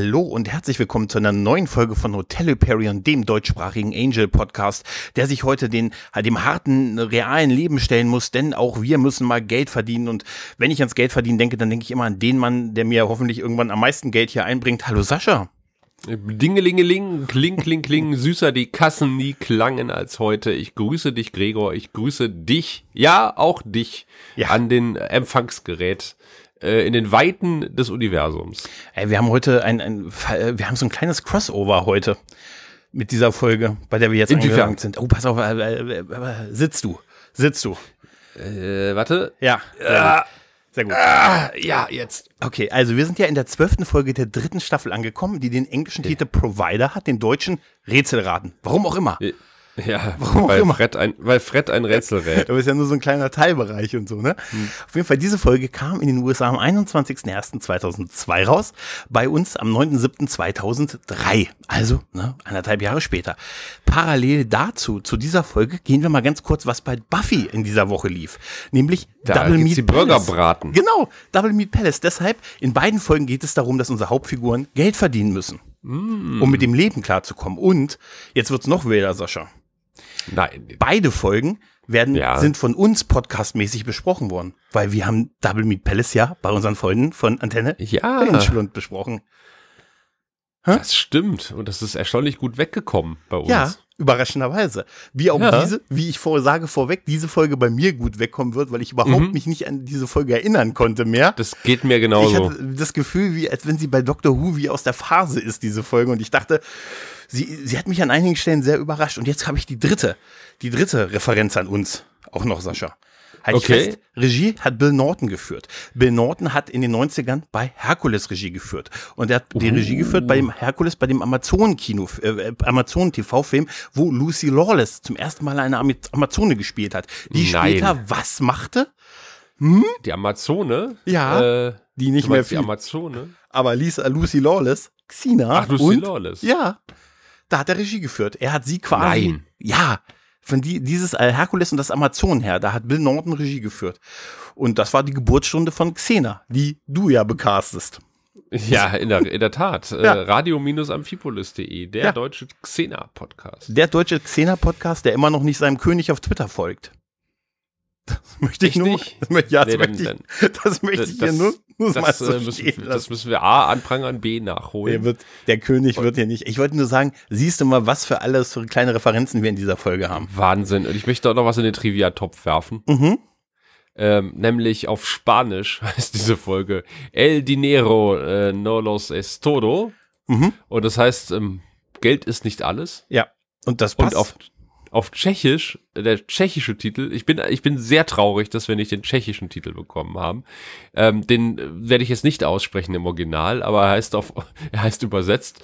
Hallo und herzlich willkommen zu einer neuen Folge von Hotel Hyperion, dem deutschsprachigen Angel Podcast, der sich heute den, dem harten, realen Leben stellen muss, denn auch wir müssen mal Geld verdienen. Und wenn ich ans Geld verdienen denke, dann denke ich immer an den Mann, der mir hoffentlich irgendwann am meisten Geld hier einbringt. Hallo Sascha. Dingelingeling, kling, kling, kling, süßer die Kassen nie klangen als heute. Ich grüße dich, Gregor, ich grüße dich, ja, auch dich, ja. an den Empfangsgerät äh, in den Weiten des Universums. Ey, wir haben heute ein, ein, wir haben so ein kleines Crossover heute mit dieser Folge, bei der wir jetzt angelangt sind. Oh, pass auf, äh, äh, äh, sitzt du, sitzt du. Äh, warte. Ja. Sehr, sehr gut. Ah, ja, jetzt. Okay, also wir sind ja in der zwölften Folge der dritten Staffel angekommen, die den englischen Titel Provider hat, den deutschen Rätselraten. Warum auch immer. Ja, Warum weil, Fred ein, weil Fred ein Rätsel rät. Aber ist ja nur so ein kleiner Teilbereich und so, ne? Hm. Auf jeden Fall, diese Folge kam in den USA am 21.01.2002 raus, bei uns am 9.07.2003, also ne, anderthalb Jahre später. Parallel dazu, zu dieser Folge, gehen wir mal ganz kurz, was bei Buffy in dieser Woche lief. Nämlich da Double Meat die Burger braten. Genau, Double Meat Palace. Deshalb, in beiden Folgen geht es darum, dass unsere Hauptfiguren Geld verdienen müssen. Mm. Um mit dem Leben klarzukommen. Und jetzt wird's noch wilder, Sascha. Nein. Beide Folgen werden, ja. sind von uns podcastmäßig besprochen worden, weil wir haben Double Meat Palace ja bei unseren Freunden von Antenne ja. Inschlund besprochen. Hä? Das stimmt und das ist erstaunlich gut weggekommen bei uns. Ja, überraschenderweise. Wie auch ja. diese, wie ich vor, sage vorweg, diese Folge bei mir gut wegkommen wird, weil ich überhaupt mhm. mich nicht an diese Folge erinnern konnte mehr. Das geht mir genauso. Ich hatte das Gefühl, wie als wenn sie bei Doctor Who wie aus der Phase ist, diese Folge. Und ich dachte, sie, sie hat mich an einigen Stellen sehr überrascht. Und jetzt habe ich die dritte, die dritte Referenz an uns. Auch noch, Sascha. Halt okay. Fest, Regie hat Bill Norton geführt. Bill Norton hat in den 90ern bei Herkules Regie geführt. Und er hat die Regie geführt bei dem Herkules, bei dem Amazon-Kino, äh, Amazon-TV-Film, wo Lucy Lawless zum ersten Mal eine Amazone gespielt hat. Die Nein. später was machte? Hm? Die Amazone? Ja. Äh, die nicht mehr viel. Die Amazone? Aber Lisa, Lucy Lawless, Xena. Ach, Lucy und, Lawless. Ja. Da hat er Regie geführt. Er hat sie quasi. Nein. Ja. Von die, dieses Herkules und das Amazon her, da hat Bill Norton Regie geführt. Und das war die Geburtsstunde von Xena, die du ja becastest. Ja, in der, in der Tat. ja. äh, Radio-amphipolis.de, der ja. deutsche Xena-Podcast. Der deutsche Xena-Podcast, der immer noch nicht seinem König auf Twitter folgt. Das möchte ich, nur. Nicht. Das, ja, das, nee, möchte, dann, ich, das möchte ich hier nur, nur das, so äh, müssen, das müssen wir A anprangern, B nachholen. Der, wird, der König wird hier nicht. Ich wollte nur sagen, siehst du mal, was für alles für kleine Referenzen wir in dieser Folge haben. Wahnsinn. Und ich möchte auch noch was in den Trivia-Topf werfen. Mhm. Ähm, nämlich auf Spanisch heißt diese Folge El Dinero äh, no los es todo. Mhm. Und das heißt, ähm, Geld ist nicht alles. Ja. Und das passt. Und auf auf Tschechisch, der tschechische Titel, ich bin, ich bin sehr traurig, dass wir nicht den tschechischen Titel bekommen haben. Ähm, den werde ich jetzt nicht aussprechen im Original, aber er heißt auf, er heißt übersetzt,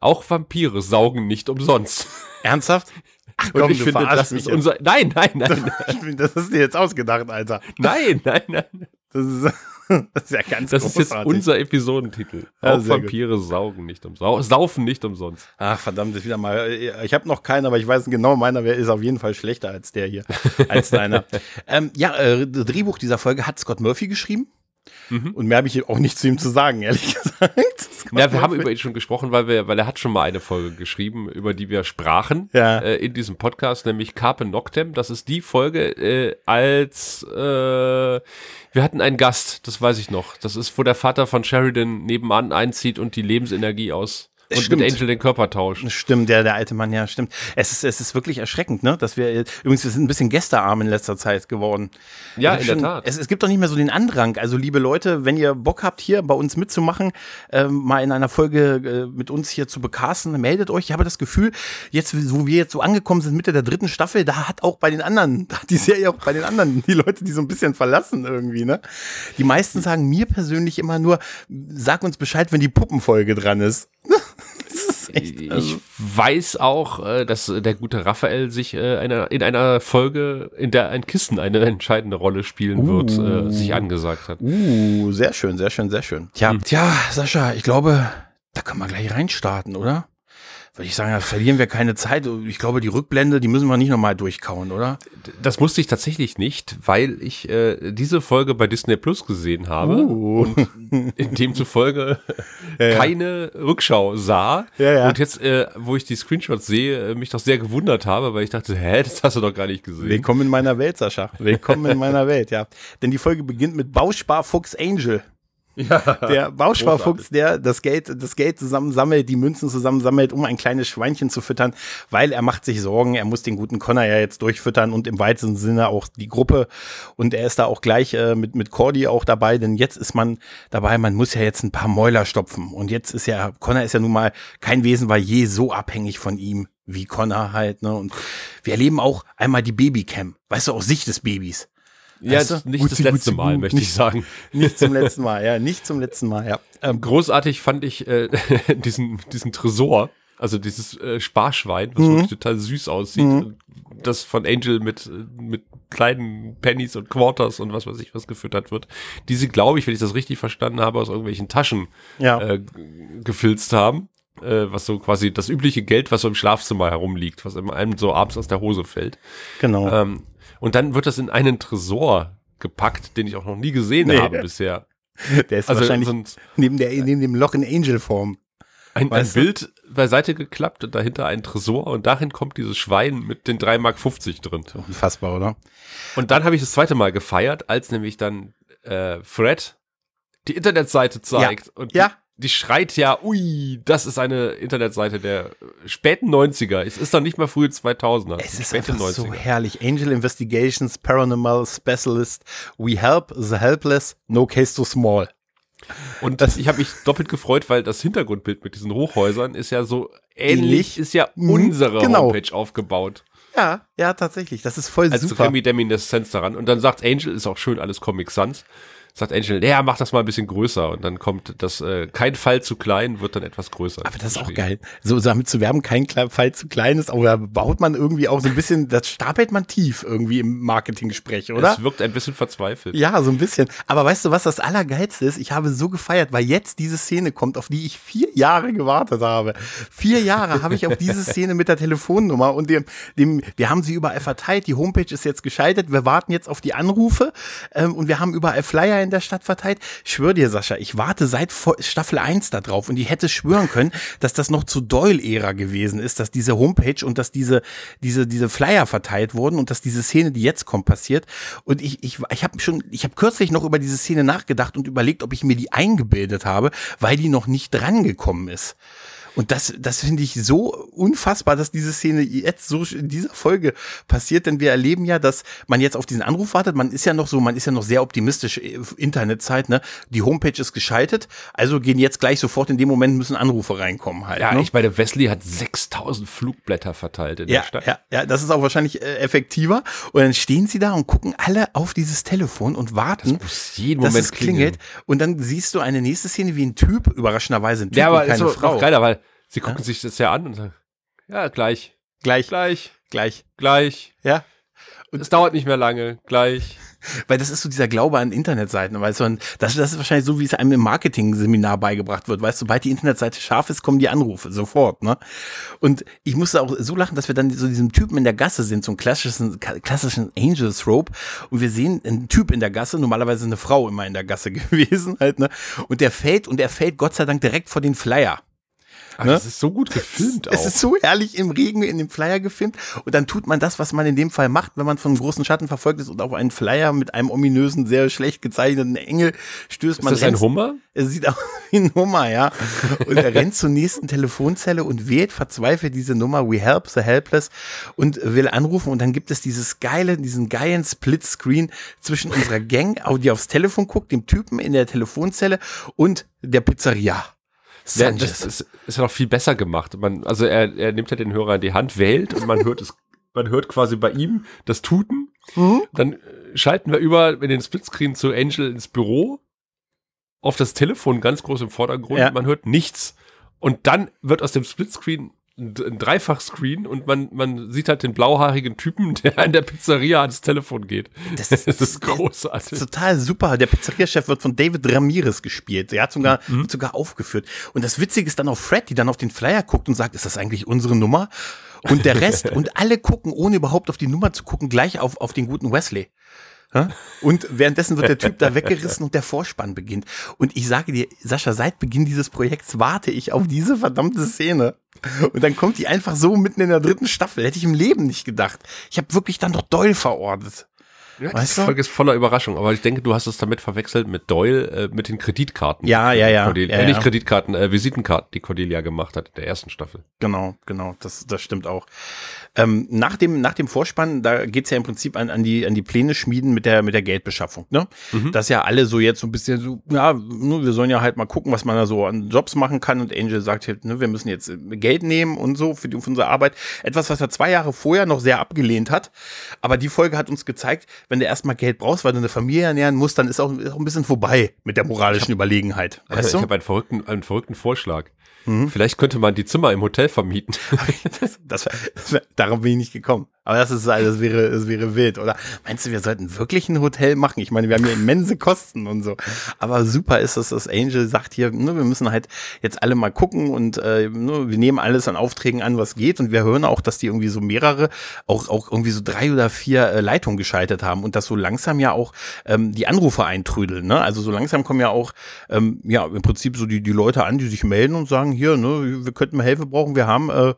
auch Vampire saugen nicht umsonst. Ernsthaft? Ach komm, Und ich finde, das ist unser, nein, nein, nein. Das, das ist dir jetzt ausgedacht, Alter. Nein, nein, nein. Das ist, das ist ja ganz Das großartig. ist jetzt unser Episodentitel. Ja, Auch Vampire gut. saugen nicht umsonst. Saufen nicht umsonst. Ach, verdammt, ist wieder mal. Ich habe noch keinen, aber ich weiß genau, meiner ist auf jeden Fall schlechter als der hier. als deiner. ähm, ja, äh, Drehbuch dieser Folge hat Scott Murphy geschrieben. Mhm. Und mehr habe ich auch nicht zu ihm zu sagen, ehrlich gesagt. Ja, wir haben über ihn schon gesprochen, weil wir, weil er hat schon mal eine Folge geschrieben, über die wir sprachen ja. äh, in diesem Podcast, nämlich Carpe Noctem. Das ist die Folge, äh, als äh, wir hatten einen Gast, das weiß ich noch. Das ist, wo der Vater von Sheridan nebenan einzieht und die Lebensenergie aus und stimmt. mit Angel den Körper tauscht. Stimmt, der, der alte Mann, ja, stimmt. Es ist, es ist wirklich erschreckend, ne? Dass wir, übrigens, wir sind ein bisschen gästearm in letzter Zeit geworden. Ja, in schon, der Tat. Es, es gibt doch nicht mehr so den Andrang. Also, liebe Leute, wenn ihr Bock habt, hier bei uns mitzumachen, äh, mal in einer Folge äh, mit uns hier zu bekasten, meldet euch. Ich habe das Gefühl, jetzt, wo wir jetzt so angekommen sind, Mitte der dritten Staffel, da hat auch bei den anderen, da hat die Serie auch bei den anderen, die Leute, die so ein bisschen verlassen irgendwie, ne? Die meisten sagen mir persönlich immer nur, sag uns Bescheid, wenn die Puppenfolge dran ist. echt, also ich weiß auch, äh, dass der gute Raphael sich äh, in einer Folge, in der ein Kissen eine entscheidende Rolle spielen uh, wird, äh, sich angesagt hat. Uh, sehr schön, sehr schön, sehr schön. Tja, hm. tja, Sascha, ich glaube, da können wir gleich reinstarten, oder? Würde ich sagen, da verlieren wir keine Zeit. Ich glaube, die Rückblende, die müssen wir nicht nochmal durchkauen, oder? Das musste ich tatsächlich nicht, weil ich äh, diese Folge bei Disney Plus gesehen habe Uh. und in demzufolge ja. keine Rückschau sah. Ja, ja. Und jetzt, äh, wo ich die Screenshots sehe, äh, mich doch sehr gewundert habe, weil ich dachte, hä, das hast du doch gar nicht gesehen. Willkommen in meiner Welt, Sascha. Willkommen in meiner Welt, ja. Denn die Folge beginnt mit Bausparfuchs Angel. Ja. Der Bausparfuchs, der das Geld, das Geld zusammensammelt, die Münzen zusammensammelt, um ein kleines Schweinchen zu füttern, weil er macht sich Sorgen, er muss den guten Connor ja jetzt durchfüttern und im weitesten Sinne auch die Gruppe. Und er ist da auch gleich äh, mit, mit Cordy auch dabei, denn jetzt ist man dabei, man muss ja jetzt ein paar Mäuler stopfen. Und jetzt ist ja, Connor ist ja nun mal kein Wesen, war je so abhängig von ihm wie Connor halt, ne? Und wir erleben auch einmal die Babycam, weißt du, aus Sicht des Babys. Ja, Weißt du? nicht Gut, das gut, letzte gut, Mal, möchte ich Nicht- sagen. Nicht zum letzten Mal, ja, nicht zum letzten Mal, ja. Ähm, Großartig fand ich äh, diesen, diesen Tresor, also dieses äh, Sparschwein, was wirklich total süß aussieht, das von Angel mit, äh, mit kleinen Pennies und Quarters und was weiß ich was gefüttert wird. Die sie, glaube ich, wenn ich das richtig verstanden habe, aus irgendwelchen Taschen ja. äh, gefilzt haben. Äh, was so quasi das übliche Geld, was so im Schlafzimmer herumliegt, was einem so abends aus der Hose fällt. genau. Ähm, und dann wird das in einen Tresor gepackt, den ich auch noch nie gesehen Nee. habe bisher. Der ist Also wahrscheinlich so ein, neben, der, neben dem Loch in Angel-Form. ein, ein? Bild beiseite geklappt und dahinter ein Tresor und darin kommt dieses Schwein mit den 3,50 Mark drin. Unfassbar, oder? Und dann habe ich das zweite Mal gefeiert, als nämlich dann äh, Fred die Internetseite zeigt. Und Ja. Die, schreit ja, ui, das ist eine Internetseite der späten 90er. Es ist doch nicht mal frühe 2000er. Es ist einfach so herrlich. Angel Investigations, Paranormal Specialist, We Help the Helpless, No Case Too Small. Und ich habe mich doppelt gefreut, weil das Hintergrundbild mit diesen Hochhäusern ist ja so ähnlich, Ähnlich. ist ja Mhm, unsere genau. Homepage aufgebaut. Ja, ja, tatsächlich. Das ist voll Als super. Remi Demineszenz daran. Und dann sagt Angel, ist auch schön alles Comic Sans, sagt Angel, ja, mach das mal ein bisschen größer. Und dann kommt das, äh, kein Fall zu klein, wird dann etwas größer. Aber das ist auch geil. So damit zu werben, kein Fall zu klein ist, aber da baut man irgendwie auch so ein bisschen, das stapelt man tief irgendwie im Marketinggespräch, oder? Es wirkt ein bisschen verzweifelt. Ja, so ein bisschen. Aber weißt du, was das Allergeilste ist? Ich habe so gefeiert, weil jetzt diese Szene kommt, auf die ich vier Jahre gewartet habe. Vier Jahre habe ich auf diese Szene mit der Telefonnummer und dem, dem, wir haben sie überall verteilt. Die Homepage ist jetzt geschaltet. Wir warten jetzt auf die Anrufe ähm, und wir haben überall Flyer in der Stadt verteilt. Schwör dir, Sascha, ich warte seit Staffel 1 da drauf und ich hätte schwören können, dass das noch zu Doyle-Ära gewesen ist, dass diese Homepage und dass diese, diese, diese Flyer verteilt wurden und dass diese Szene, die jetzt kommt, passiert. Und ich, ich, ich habe schon, ich habe kürzlich noch über diese Szene nachgedacht und überlegt, ob ich mir die eingebildet habe, weil die noch nicht drangekommen ist. Und das, das finde ich so unfassbar, dass diese Szene jetzt so in dieser Folge passiert, denn wir erleben ja, dass man jetzt auf diesen Anruf wartet. Man ist ja noch so, man ist ja noch sehr optimistisch, äh, Internetzeit, ne? Die Homepage ist geschaltet, also gehen jetzt gleich sofort in dem Moment müssen Anrufe reinkommen halt. Ja, ne? ich meine, Wesley hat 6000 Flugblätter verteilt in Ja, der Stadt. ja, ja, das ist auch wahrscheinlich äh, effektiver. Und dann stehen sie da und gucken alle auf dieses Telefon und warten, muss jeden dass Moment es klingelt. Und dann siehst du eine nächste Szene, wie ein Typ, überraschenderweise ein Typ Ja, aber und ist keine so Frau. geiler, weil sie gucken sich das ja an und sagen, ja, gleich, Gleich, gleich, gleich. gleich. Ja. Es dauert nicht mehr lange, gleich. Weil das ist so dieser Glaube an Internetseiten, weißt du, und das, das ist wahrscheinlich so, wie es einem im Marketing-Seminar beigebracht wird, weißt du, sobald die Internetseite scharf ist, kommen die Anrufe, sofort, ne? Und ich musste auch so lachen, dass wir dann so diesem Typen in der Gasse sind, so einen klassischen, klassischen Angels-Rope, und wir sehen einen Typ in der Gasse, normalerweise eine Frau immer in der Gasse gewesen, halt, ne? Und der fällt, und der fällt Gott sei Dank direkt vor den Flyer. Ne? Das ist so gut gefilmt auch. Es ist so herrlich im Regen in dem Flyer gefilmt. Und dann tut man das, was man in dem Fall macht, wenn man von einem großen Schatten verfolgt ist und auf einen Flyer mit einem ominösen, sehr schlecht gezeichneten Engel stößt. ist man das ein rennt- Hummer? Er sieht aus wie ein Hummer, ja. Und er rennt zur nächsten Telefonzelle und wählt verzweifelt diese Nummer We Help the Helpless und will anrufen. Und dann gibt es dieses geile, diesen geilen Split-Screen zwischen unserer Gang, die aufs Telefon guckt, dem Typen in der Telefonzelle und der Pizzeria. Ja, Sanchez. das ist, ist ja noch viel besser gemacht. Man, also er, er nimmt ja den Hörer in die Hand, wählt und man hört es, man hört quasi bei ihm das Tuten. Mhm. Dann äh, schalten wir über in den Splitscreen zu Angel ins Büro. Auf das Telefon ganz groß im Vordergrund. Ja. Man hört nichts. Und dann wird aus dem Splitscreen ein, Dreifach-Screen und man, man sieht halt den blauhaarigen Typen, der an der Pizzeria ans Telefon geht. Das ist, das ist großartig. Das ist total super. Der Pizzeria-Chef wird von David Ramirez gespielt. Er hat sogar, mhm. wird sogar aufgeführt. Und das Witzige ist dann auch Fred, die dann auf den Flyer guckt und sagt, ist das eigentlich unsere Nummer? Und der Rest, und alle gucken, ohne überhaupt auf die Nummer zu gucken, gleich auf, auf den guten Wesley. Und währenddessen wird der Typ da weggerissen und der Vorspann beginnt. Und ich sage dir, Sascha, seit Beginn dieses Projekts warte ich auf diese verdammte Szene. Und dann kommt die einfach so mitten in der dritten Staffel. Hätte ich im Leben nicht gedacht. Ich habe wirklich dann doch Doyle verordnet. Ja, weißt die Folge ist voller Überraschung, aber ich denke, du hast es damit verwechselt mit Doyle, äh, mit den Kreditkarten. Ja, ja, ja. Cordelia, ja, äh, nicht Kreditkarten, äh, Visitenkarten, die Cordelia gemacht hat in der ersten Staffel. Genau, genau, das, das stimmt auch. Ähm, nach, dem, nach dem Vorspann, da geht's ja im Prinzip an, an, die, an die Pläne schmieden mit der, mit der Geldbeschaffung. Ne? Mhm. Dass ja alle so jetzt so ein bisschen so, ja, nur wir sollen ja halt mal gucken, was man da so an Jobs machen kann. Und Angel sagt halt, ne, wir müssen jetzt äh, Geld nehmen und so für, die, für unsere Arbeit. Etwas, was er zwei Jahre vorher noch sehr abgelehnt hat. Aber die Folge hat uns gezeigt, wenn du erstmal Geld brauchst, weil du eine Familie ernähren musst, dann ist auch, ist auch ein bisschen vorbei mit der moralischen hab, Überlegenheit. Weißt ich habe einen verrückten, einen verrückten Vorschlag. Mhm. Vielleicht könnte man die Zimmer im Hotel vermieten. das, das, das, darauf bin ich nicht gekommen. Aber das ist, das wäre, das wäre wild, oder? Meinst du, wir sollten wirklich ein Hotel machen? Ich meine, wir haben ja immense Kosten und so. Aber super ist es, dass Angel sagt hier, ne, wir müssen halt jetzt alle mal gucken und äh, ne, wir nehmen alles an Aufträgen an, was geht. Und wir hören auch, dass die irgendwie so mehrere, auch, auch irgendwie so drei oder vier äh, Leitungen geschaltet haben und dass so langsam ja auch ähm, die Anrufe eintrödeln. Ne? Also so langsam kommen ja auch ähm, ja im Prinzip so die, die Leute an, die sich melden und sagen, hier, ne, wir könnten Hilfe brauchen, wir haben äh,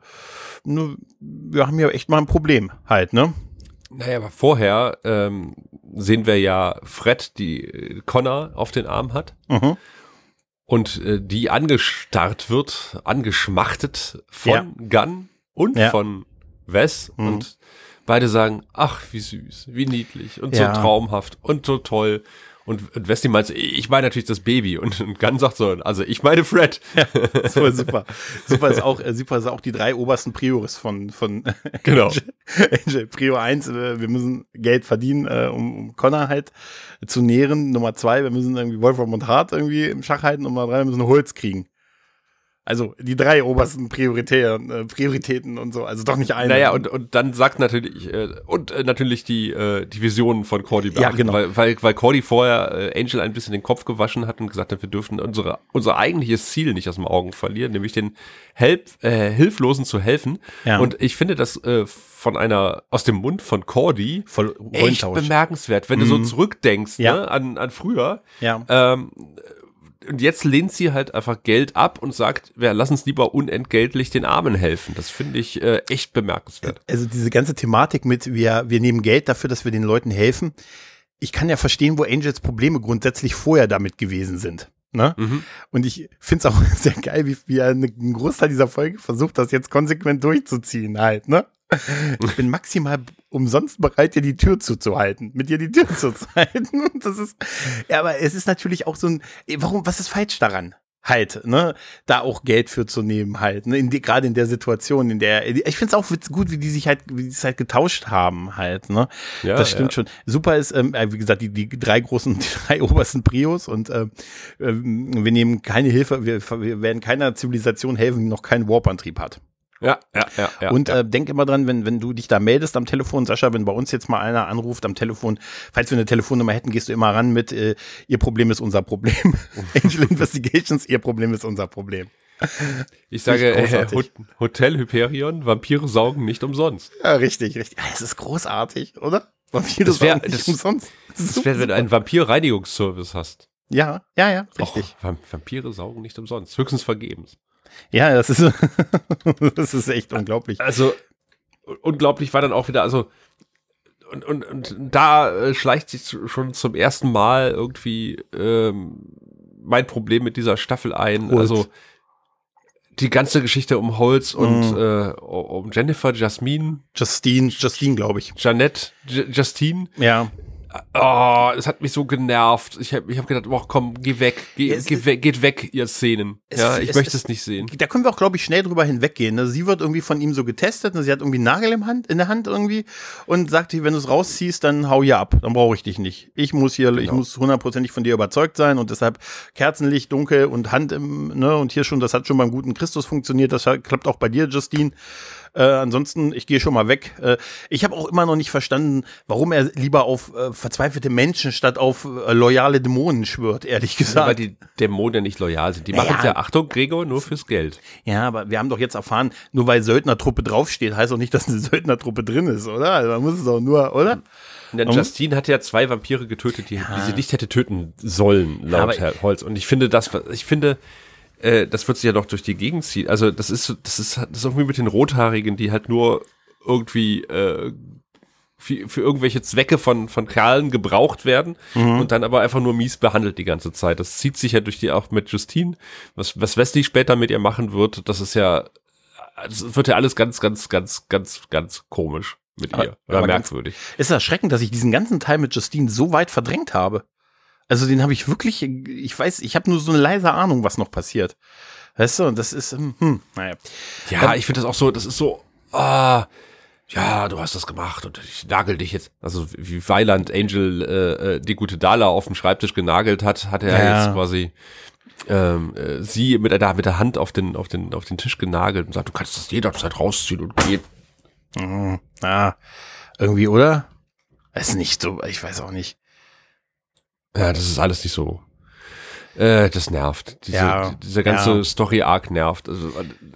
ne, wir haben ja echt mal ein Problem halt, ne? Naja, aber vorher ähm, sehen wir ja Fred, die äh, Connor auf den Arm hat. Mhm. Und äh, die angestarrt wird, angeschmachtet von ja. Gunn und ja. von Wes. Mhm. Und beide sagen, ach, wie süß, wie niedlich und ja. so traumhaft und so toll. Und, und Westy meint, ich meine natürlich das Baby. Und, und Gunn sagt so, also ich meine Fred. Ja, das war super. super ist auch, äh, super ist auch die drei obersten Priores von, von genau. Angel, Angel. Prior 1, äh, wir müssen Geld verdienen, äh, um, um Connor halt zu nähren. Nummer zwei, wir müssen irgendwie Wolfram und Hart irgendwie im Schach halten. Nummer drei, wir müssen Holz kriegen. Also die drei obersten Prioritäten, äh, Prioritäten und so, also doch nicht eine. Naja, und, und dann sagt natürlich, äh, und äh, natürlich die, äh, die Visionen von Cordy beachten, ja, genau. weil, weil, weil Cordy vorher äh, Angel ein bisschen den Kopf gewaschen hat und gesagt hat, wir dürfen unsere, unser eigentliches Ziel nicht aus den Augen verlieren, nämlich den Help, äh, Hilflosen zu helfen. Ja. Und ich finde das äh, von einer, aus dem Mund von Cordy Voll echt bemerkenswert, wenn mhm. du so mhm. zurückdenkst ja. ne, an, an früher. Ja. Ähm, und jetzt lehnt sie halt einfach Geld ab und sagt, wir lassen uns lieber unentgeltlich den Armen helfen. Das finde ich äh, echt bemerkenswert. Also diese ganze Thematik mit, wir, wir nehmen Geld dafür, dass wir den Leuten helfen. Ich kann ja verstehen, wo Angels Probleme grundsätzlich vorher damit gewesen sind. Ne? Mhm. Und ich finde es auch sehr geil, wie, wie er einen Großteil dieser Folge versucht, das jetzt konsequent durchzuziehen halt, ne? Ich bin maximal umsonst bereit, dir die Tür zuzuhalten, mit dir die Tür zuzuhalten. Das ist, ja, aber es ist natürlich auch so ein, warum, was ist falsch daran? Halt, ne, da auch Geld für zu nehmen, halt, ne, in die, gerade in der Situation, in der, ich finde es auch gut, wie die sich halt, wie die es halt getauscht haben, halt, ne, ja, das stimmt ja. schon. Super ist, ähm, äh, wie gesagt, die, die drei großen, die drei obersten Prios und äh, wir nehmen keine Hilfe, wir, wir werden keiner Zivilisation helfen, die noch keinen Warp-Antrieb hat. Ja, ja, ja. ja und ja. Äh, denk immer dran, wenn, wenn du dich da meldest am Telefon, Sascha, wenn bei uns jetzt mal einer anruft am Telefon, falls wir eine Telefonnummer hätten, gehst du immer ran mit, äh, ihr Problem ist unser Problem. Angel Investigations, ihr Problem ist unser Problem. Ich sage, äh, Hotel Hyperion, Vampire saugen nicht umsonst. Ja, richtig, richtig. Es ist großartig, oder? Vampire das wär, saugen nicht das, umsonst. Das, das wäre, wenn du einen Vampir-Reinigungsservice hast. Ja, ja, ja, richtig. Och, Vampire saugen nicht umsonst, höchstens vergebens. Ja, das ist, das ist echt unglaublich. Also, unglaublich war dann auch wieder, also, und, und, und da äh, schleicht sich schon zum ersten Mal irgendwie ähm, mein Problem mit dieser Staffel ein. Holz. Also, die ganze Geschichte um Holz und mm. äh, um Jennifer, Jasmine. Justine, Justine, glaube ich. Janette, J Justine. Ja Oh, es hat mich so genervt. Ich habe ich hab gedacht, oh, komm, geh weg, geh, Es- geh weg, geht weg, ihr Szenen. Es- ja, ich es- möchte es- nicht sehen. Da können wir auch, glaube ich, schnell drüber hinweggehen. Ne? Sie wird irgendwie von ihm so getestet. Ne? Sie hat irgendwie einen Nagel im Hand, in der Hand irgendwie und sagt, wenn du es rausziehst, dann hau hier ab. Dann brauche ich dich nicht. Ich muss hier, ich Genau. muss hundertprozentig von dir überzeugt sein und deshalb Kerzenlicht, dunkel und Hand im, ne? Und hier schon, das hat schon beim guten Christus funktioniert. Das klappt auch bei dir, Justine. Äh, ansonsten, ich gehe schon mal weg. Äh, ich habe auch immer noch nicht verstanden, warum er lieber auf äh, verzweifelte Menschen statt auf äh, loyale Dämonen schwört, ehrlich gesagt. Weil die Dämonen ja nicht loyal sind. Die machen ja, Achtung, Gregor, nur fürs Geld. Ja, aber wir haben doch jetzt erfahren, nur weil Söldnertruppe draufsteht, heißt auch nicht, dass eine Söldnertruppe drin ist, oder? Also man muss es auch nur, oder? Und dann Justine hat ja zwei Vampire getötet, die, die sie nicht hätte töten sollen, laut Herr Holz. Und ich finde das, ich finde, äh, das wird sich ja doch durch die Gegend ziehen. Also das ist, so- das ist, das ist irgendwie mit den Rothaarigen, die halt nur irgendwie äh, für, für irgendwelche Zwecke von, von Kerlen gebraucht werden und dann aber einfach nur mies behandelt die ganze Zeit. Das zieht sich ja durch die auch mit Justine. Was, was Wesley später mit ihr machen wird, das ist ja, das wird ja alles ganz, ganz, ganz, ganz, ganz komisch mit Aber- ihr. Oder ganz- merkwürdig. Es ist erschreckend, dass ich diesen ganzen Teil mit Justine so weit verdrängt habe. Also den habe ich wirklich, ich weiß, ich habe nur so eine leise Ahnung, was noch passiert. Weißt du, und das ist, hm, hm, naja. Ja, ich finde das auch so, das ist so, ah, ja, du hast das gemacht und ich nagel dich jetzt. Also wie Weiland Angel äh, äh, die gute Dala auf dem Schreibtisch genagelt hat, hat er Ja. jetzt quasi ähm, äh, sie mit der, mit der Hand auf den, auf, den, auf den Tisch genagelt und sagt, du kannst das jederzeit rausziehen und gehen. Hm, ah, irgendwie, oder? Ist nicht so, ich weiß auch nicht. Ja, das ist alles nicht so. Äh, das nervt. Diese, Ja, die- dieser ganze ja. Story-Arc nervt. Also,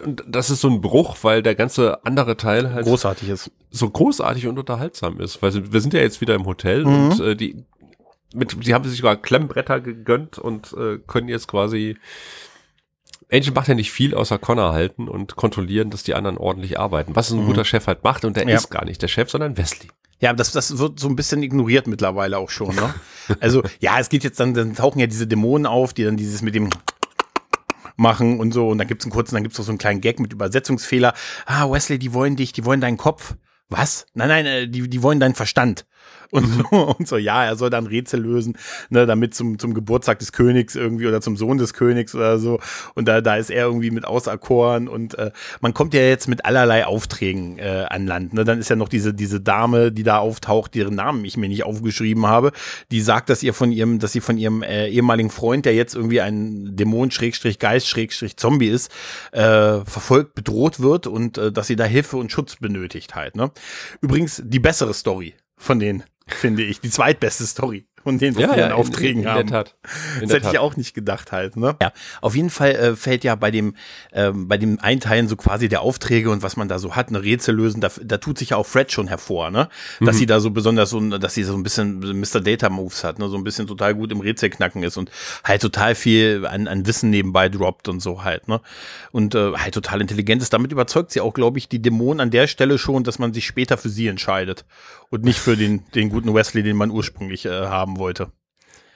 und das ist so ein Bruch, weil der ganze andere Teil halt Großartig ist. so großartig und unterhaltsam ist. Weil wir sind ja jetzt wieder im Hotel Mhm. und äh, die mit, sie haben sich sogar Klemmbretter gegönnt und äh, können jetzt quasi Angel macht ja nicht viel außer Connor halten und kontrollieren, dass die anderen ordentlich arbeiten. Was ein guter Chef halt macht und der Mhm. Ja. ist gar nicht der Chef, sondern Wesley. Ja, das, das wird so ein bisschen ignoriert mittlerweile auch schon, ne? Also, ja, es geht jetzt dann, dann tauchen ja diese Dämonen auf, die dann dieses mit dem machen und so. Und dann gibt's einen kurzen, dann gibt's auch so einen kleinen Gag mit Übersetzungsfehler. Ah, Wesley, die wollen dich, die wollen deinen Kopf. Was? Nein, nein, äh, die, die wollen deinen Verstand. Und so, und so, ja, er soll dann Rätsel lösen, ne, damit zum, zum Geburtstag des Königs irgendwie oder zum Sohn des Königs oder so. Und da, da ist er irgendwie mit auserkoren und äh, man kommt ja jetzt mit allerlei Aufträgen äh, an Land. Ne? Dann ist ja noch diese, diese Dame, die da auftaucht, deren Namen ich mir nicht aufgeschrieben habe, die sagt, dass ihr von ihrem, dass sie von ihrem äh, ehemaligen Freund, der jetzt irgendwie ein Dämon, Schrägstrich, Geist, Schrägstrich, Zombie ist, äh, verfolgt, bedroht wird und äh, dass sie da Hilfe und Schutz benötigt halt. Ne? Übrigens die bessere Story von denen, finde ich. Die zweitbeste Story von denen, wir an Aufträgen in, in, haben. in der Tat. In Das der hätte ich Tat. auch nicht gedacht halt, ne? Ja, auf jeden Fall äh, fällt ja bei dem, ähm, bei dem Einteilen so quasi der Aufträge und was man da so hat, eine Rätsel lösen, da, da tut sich ja auch Fred schon hervor, ne? Dass sie da so besonders so, dass sie so ein bisschen Mr. Data Moves hat, ne? So ein bisschen total gut im Rätselknacken ist und halt total viel an, an Wissen nebenbei droppt und so halt, ne? Und äh, halt total intelligent ist. Damit überzeugt sie auch, glaube ich, die Dämonen an der Stelle schon, dass man sich später für sie entscheidet und nicht für den, den guten Wesley, den man ursprünglich äh, haben wollte.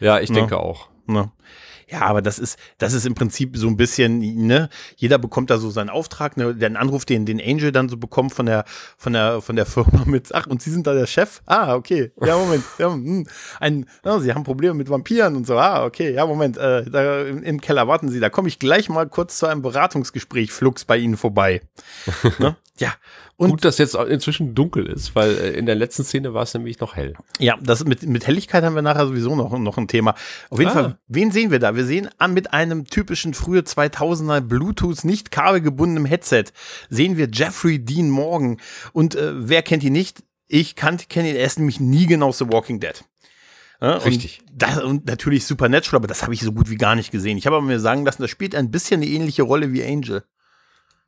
Ja, ich Ne? denke auch. Ne? Ja, aber das ist, das ist im Prinzip so ein bisschen, ne, jeder bekommt da so seinen Auftrag, ne, den Anruf, den, den Angel dann so bekommt von der, von der, von der Firma mit, ach, und Sie sind da der Chef? Ah, okay, ja, Moment, ja, hm, ein, ja, Sie haben Probleme mit Vampiren und so, ah, okay, ja, Moment, äh, da im, im Keller warten Sie, da komme ich gleich mal kurz zu einem Beratungsgespräch flux bei Ihnen vorbei. ne? Ja, und Gut, dass jetzt inzwischen dunkel ist, weil äh, in der letzten Szene war es nämlich noch hell. Ja, das mit, mit Helligkeit haben wir nachher sowieso noch, noch ein Thema. Auf jeden Ah. Fall, wen sehen wir da? Wir sehen an, mit einem typischen frühe 2000er Bluetooth nicht kabelgebundenem Headset sehen wir Jeffrey Dean Morgan. Und äh, wer kennt ihn nicht? Ich kenne ihn, er ist nämlich nie genau The Walking Dead. Ja, Richtig. Und, das, und natürlich Supernatural, aber das habe ich so gut wie gar nicht gesehen. Ich habe aber mir sagen lassen, das spielt ein bisschen eine ähnliche Rolle wie Angel.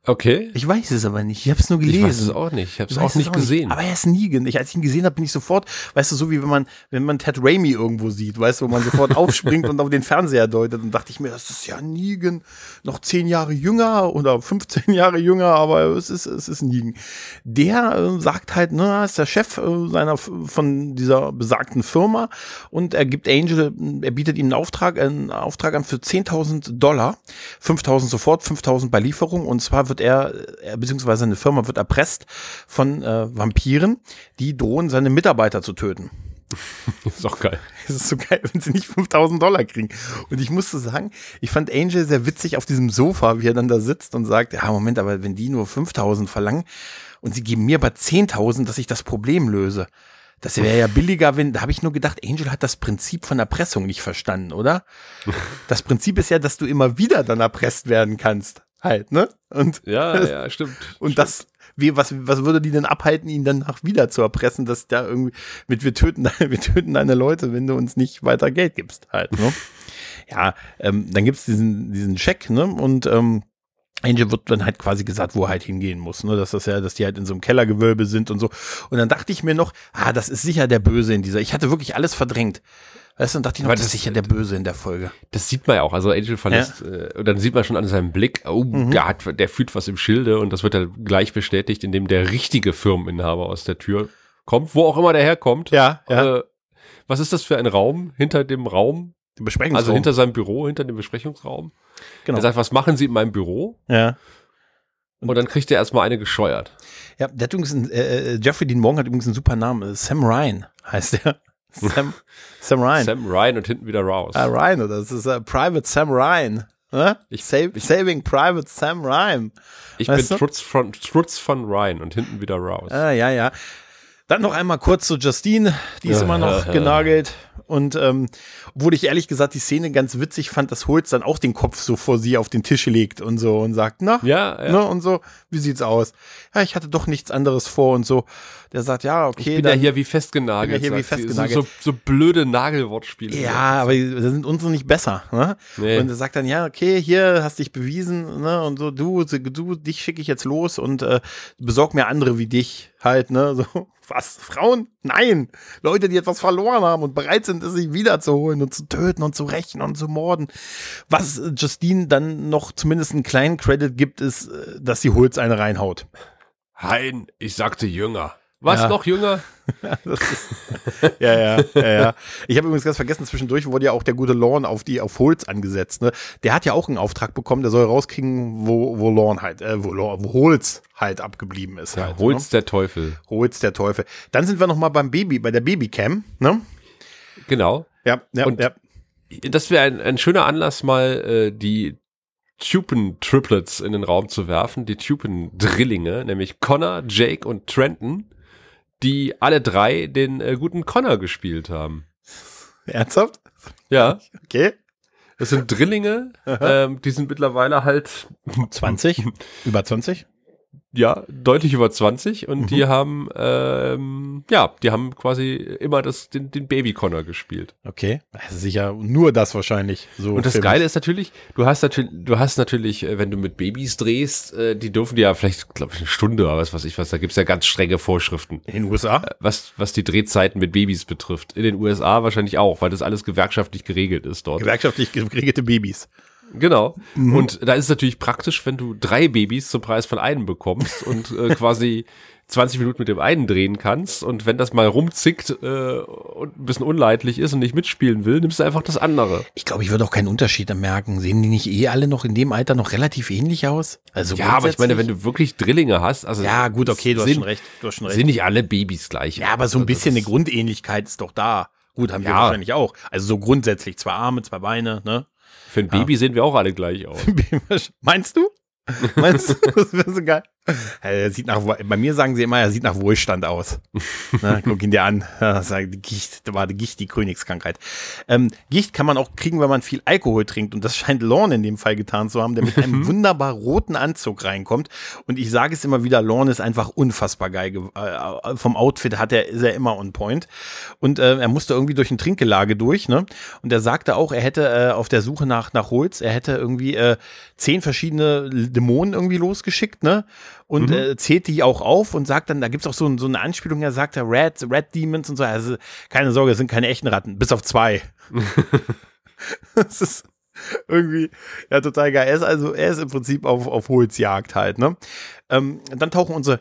Okay. Ich weiß es aber nicht. Ich habe es nur gelesen. Ich weiß es auch nicht. Ich habe es auch nicht gesehen. Aber er ist nie, als ich ihn gesehen habe, bin ich sofort, weißt du, so wie wenn man, wenn man Ted Raimi irgendwo sieht, weißt du, wo man sofort aufspringt und auf den Fernseher deutet, und dachte ich mir, das ist ja Negan, noch zehn Jahre jünger oder 15 Jahre jünger, aber es ist, es ist Negan. Der äh, sagt halt, ne, er ist der Chef äh, seiner, von dieser besagten Firma und er gibt Angel, er bietet ihm einen Auftrag, einen Auftrag an für 10.000 Dollar, 5.000 sofort, 5.000 bei Lieferung und zwar wird er, er beziehungsweise eine Firma wird erpresst von äh, Vampiren, die drohen, seine Mitarbeiter zu töten. ist auch geil. Es ist so geil, wenn sie nicht 5000 Dollar kriegen. Und ich musste sagen, ich fand Angel sehr witzig auf diesem Sofa, wie er dann da sitzt und sagt, ja, Moment, aber wenn die nur 5000 verlangen und sie geben mir aber 10.000, dass ich das Problem löse. Das wäre ja billiger, wenn, da habe ich nur gedacht, Angel hat das Prinzip von Erpressung nicht verstanden, oder? Das Prinzip ist ja, dass du immer wieder dann erpresst werden kannst. Halt, ne? Und, Ja, ja, stimmt. und stimmt. das, wie, was, was würde die denn abhalten, ihn danach wieder zu erpressen, dass da irgendwie mit wir töten, deine- wir töten deine Leute, wenn du uns nicht weiter Geld gibst, halt, ne? Ja, ähm, dann gibt's diesen, diesen Scheck, ne? Und ähm, Angel wird dann halt quasi gesagt, wo er halt hingehen muss, ne? Dass das ja, dass die halt in so einem Kellergewölbe sind und so. Und dann dachte ich mir noch, ah, das ist sicher der Böse in dieser. Ich hatte wirklich alles verdrängt. Weißt du, und dachte ich noch, Aber das ist das- sicher der Böse in der Folge. Das sieht man ja auch. Also Angel verlässt, äh, und dann sieht man schon an seinem Blick, oh, Mhm. der hat, der fühlt was im Schilde und das wird dann gleich bestätigt, indem der richtige Firmeninhaber aus der Tür kommt, wo auch immer der herkommt. Ja, ja. Äh, was ist das für ein Raum hinter dem Raum? Die Besprechungsraum. Also hinter seinem Büro, hinter dem Besprechungsraum. genau. Er sagt, was machen Sie in meinem Büro? ja. Und dann kriegt er erstmal eine gescheuert. Ja, der hat übrigens, einen, äh, äh, Jeffrey Dean Morgan hat übrigens einen super Namen. Sam Ryan heißt der. Sam, Sam Ryan. Sam Ryan und hinten wieder raus. Ah, Ryan, oder? Das ist äh, Private Sam Ryan. Ne? Ich- Save, Saving Private Sam Ryan. ich weißt bin? Trutz von, Trutz von Ryan und hinten wieder raus. Ah, ja, ja. Dann noch einmal kurz zu Justine. Die ist immer noch genagelt. Und ähm, obwohl ich ehrlich gesagt die Szene ganz witzig fand, dass Holz dann auch den Kopf so vor sie auf den Tisch legt und so und sagt, na, Ja, ja. ne, und so, wie sieht's aus? Ja, ich hatte doch nichts anderes vor und so. Der sagt, ja, okay. Ich bin ja dann- hier wie festgenagelt. bin ja hier wie festgenagelt. So, so, so blöde Nagelwortspiele. Ja, aber da sind unsere nicht besser. Ne? Nee. Und er sagt dann, ja, okay, hier hast dich bewiesen, ne? Und so, du, du, dich schicke ich jetzt los und äh, besorg mir andere wie dich halt, ne? So, was? Frauen? Nein! Leute, die etwas verloren haben und bereit sind, es sich wiederzuholen und zu töten und zu rächen und zu morden. Was Justine dann noch zumindest einen kleinen Credit gibt, ist, äh, dass sie Holz eine reinhaut. Hein, ich sagte jünger. Was Ja. noch jünger? Ist, ja, ja, ja, ja. Ich habe übrigens ganz vergessen, zwischendurch wurde ja auch der gute Lorne auf die auf Holz angesetzt. Ne? Der hat ja auch einen Auftrag bekommen, der soll rauskriegen, wo, wo Lorne halt, äh, wo, wo Holz halt abgeblieben ist. Ja, halt, hol's der Teufel. Ne? Holz der Teufel. Dann sind wir noch mal beim Baby, bei der Babycam. Ne? Genau. Ja, ja, Und- ja. Das wäre ein, ein schöner Anlass, mal äh, die Tupen-Triplets in den Raum zu werfen, die Tupen-Drillinge, nämlich Connor, Jake und Trenton, die alle drei den äh, guten Connor gespielt haben. Ernsthaft? Ja, Okay. das sind Drillinge, ähm, die sind mittlerweile halt 20? Über 20? Ja, deutlich über 20 und Mhm. die haben, ähm, ja, die haben quasi immer das, den, den Baby-Connor gespielt. Okay. Ist sicher nur das wahrscheinlich. So Und das Filme. Geile ist natürlich, du hast natürlich, du hast natürlich, äh, wenn du mit Babys drehst, äh, die dürfen ja vielleicht, glaube ich, eine Stunde oder was weiß ich was, da gibt's ja ganz strenge Vorschriften, in den USA? was, was die Drehzeiten mit Babys betrifft. In den USA wahrscheinlich auch, weil das alles gewerkschaftlich geregelt ist dort. Gewerkschaftlich geregelte Babys. Genau. Mhm. Und da ist es natürlich praktisch, wenn du drei Babys zum Preis von einem bekommst und äh, quasi 20 Minuten mit dem einen drehen kannst und wenn das mal rumzickt äh, und ein bisschen unleidlich ist und nicht mitspielen will, nimmst du einfach das andere. Ich glaube, ich würde auch keinen Unterschied merken. Sehen die nicht eh alle noch in dem Alter noch relativ ähnlich aus? Also ja, aber ich meine, wenn du wirklich Drillinge hast, also Ja, gut, okay, du hast sind, schon recht. Du hast schon recht. Sind nicht alle Babys gleich. Ja, aber so ein Also bisschen eine Grundähnlichkeit ist doch da. Gut, haben wir Ja. wahrscheinlich auch. Also so grundsätzlich zwei Arme, zwei Beine, ne? Für ein Baby sehen wir auch alle gleich aus. Meinst du? Meinst du? Das wäre so geil. Er sieht nach, bei mir sagen sie immer, er sieht nach Wohlstand aus. Na, guck ihn dir an. Sag, die Gicht, da war die Gicht die Königskrankheit. Ähm, Gicht kann man auch kriegen, wenn man viel Alkohol trinkt. Und das scheint Lorne in dem Fall getan zu haben, der mit einem wunderbar roten Anzug reinkommt. Und ich sage es immer wieder, Lorne ist einfach unfassbar geil. ge- Äh, vom Outfit hat er, ist er immer on point. Und äh, er musste irgendwie durch ein Trinkgelage durch, ne? Und er sagte auch, er hätte äh, auf der Suche nach, nach Holz, er hätte irgendwie äh, zehn verschiedene Dämonen irgendwie losgeschickt, ne? Und äh, zählt die auch auf und sagt dann, da gibt's auch so, so eine Anspielung, er sagt er Red, Red Demons und so, also keine Sorge, es sind keine echten Ratten, bis auf zwei. das ist irgendwie, ja, total geil. Er ist also, er ist im Prinzip auf, auf Holzjagd halt, ne? Ähm, dann tauchen unsere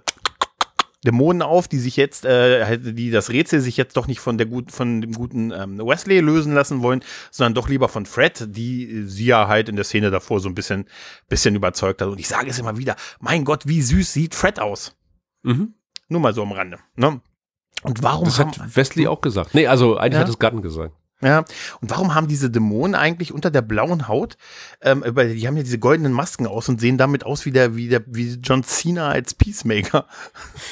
Dämonen auf, die sich jetzt, äh, halt, die das Rätsel sich jetzt doch nicht von der gut, von dem guten ähm, Wesley lösen lassen wollen, sondern doch lieber von Fred, die sie ja halt in der Szene davor so ein bisschen, bisschen überzeugt hat. Und ich sage es immer wieder, mein Gott, wie süß sieht Fred aus. Mhm. Nur mal so am Rande. Ne? Und warum Das hat Wesley auch gesagt. Nee, also eigentlich Ja. hat es Gunn gesagt. Ja, und warum haben diese Dämonen eigentlich unter der blauen Haut, ähm, die haben ja diese goldenen Masken aus und sehen damit aus wie der, wie der, wie John Cena als Peacemaker.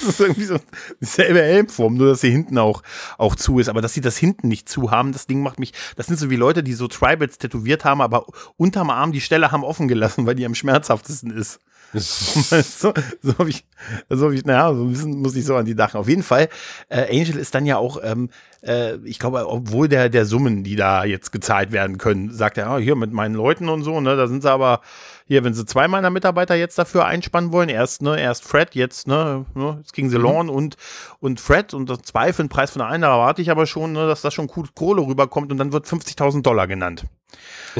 Das ist irgendwie so dieselbe Helmform, nur dass sie hinten auch, auch zu ist. Aber dass sie das hinten nicht zu haben, das Ding macht mich, das sind so wie Leute, die so Tribals tätowiert haben, aber unterm Arm die Stelle haben offen gelassen, weil die am schmerzhaftesten ist. Du? So habe ich, so hab ich, naja, so ein bisschen muss ich so an die dachten. Auf jeden Fall, äh, Angel ist dann ja auch, ähm, äh, ich glaube, obwohl der, der Summen, die da jetzt gezahlt werden können, sagt er, ah, hier mit meinen Leuten und so, ne, da sind sie aber, hier, wenn sie zwei meiner Mitarbeiter jetzt dafür einspannen wollen, erst, ne, erst Fred, jetzt, ne, ne jetzt gegen sie Lorne und, und Fred und das zwei für den Preis von einer, erwarte ich aber schon, ne, dass da schon gut Kohle rüberkommt und dann wird 50.000 Dollar genannt.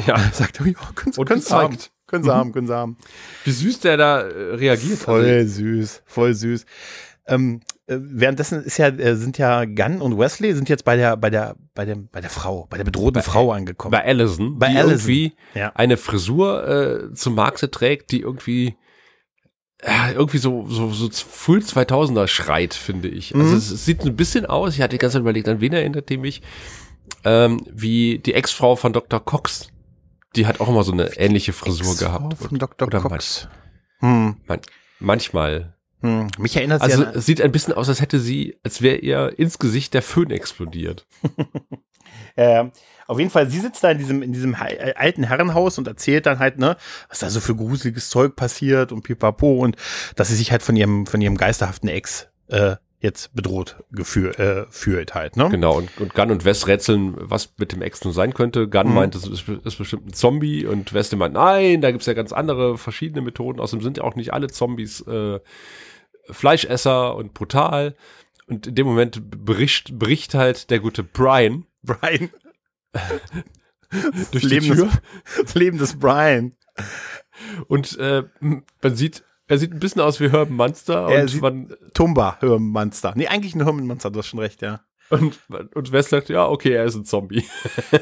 Ja. Sagt er, ja, können sie, können sie haben. Können sie haben, können sie haben. Wie süß der da äh, reagiert. Voll süß, voll süß. Ähm, äh, währenddessen ist ja, äh, sind ja Gunn und Wesley sind jetzt bei der, bei der, bei dem, bei der Frau, bei der bedrohten Frau angekommen. bei Allison, Bei die Allison, irgendwie ja. eine Frisur äh, zum Markte trägt, die irgendwie irgendwie so, so, so Full 2000er schreit, finde ich. Also Mhm. es, es sieht ein bisschen aus, ich hatte die ganze Zeit überlegt, an wen erinnert die mich, ähm, wie die Ex-Frau von Dr. Cox. Die hat auch immer so eine ähnliche Frisur Ex-Frau gehabt. Von Dr. oder Cox. Hm, Man, manchmal. hm. Mich erinnert Also sie an, es sieht ein bisschen aus, als hätte sie, als wäre ihr ins Gesicht der Föhn explodiert. äh, auf jeden Fall, sie sitzt da in diesem, in diesem äh, alten Herrenhaus und erzählt dann halt, ne, was da so für gruseliges Zeug passiert und pipapo und dass sie sich halt von ihrem, von ihrem geisterhaften Ex, äh, jetzt bedroht gefühl, äh, fühlt halt, ne? Genau, und, und Gunn und Wes rätseln, was mit dem Ex nun sein könnte. Gunn Mhm. meint, es ist, ist bestimmt ein Zombie und Wes meint, nein, da gibt's ja ganz andere, verschiedene Methoden. Außerdem sind ja auch nicht alle Zombies äh, Fleischesser und brutal. Und in dem Moment bricht, bricht halt der gute Brian Brian. durch Leben die Tür des, das Leben des Brian. und äh, man sieht, er sieht ein bisschen aus wie Herb Munster Er und sieht- Tumba, Hirnmonster. Nee, eigentlich ein Hirnmonster, du hast schon recht, ja. Und, und Wes sagt, ja, okay, er ist ein Zombie.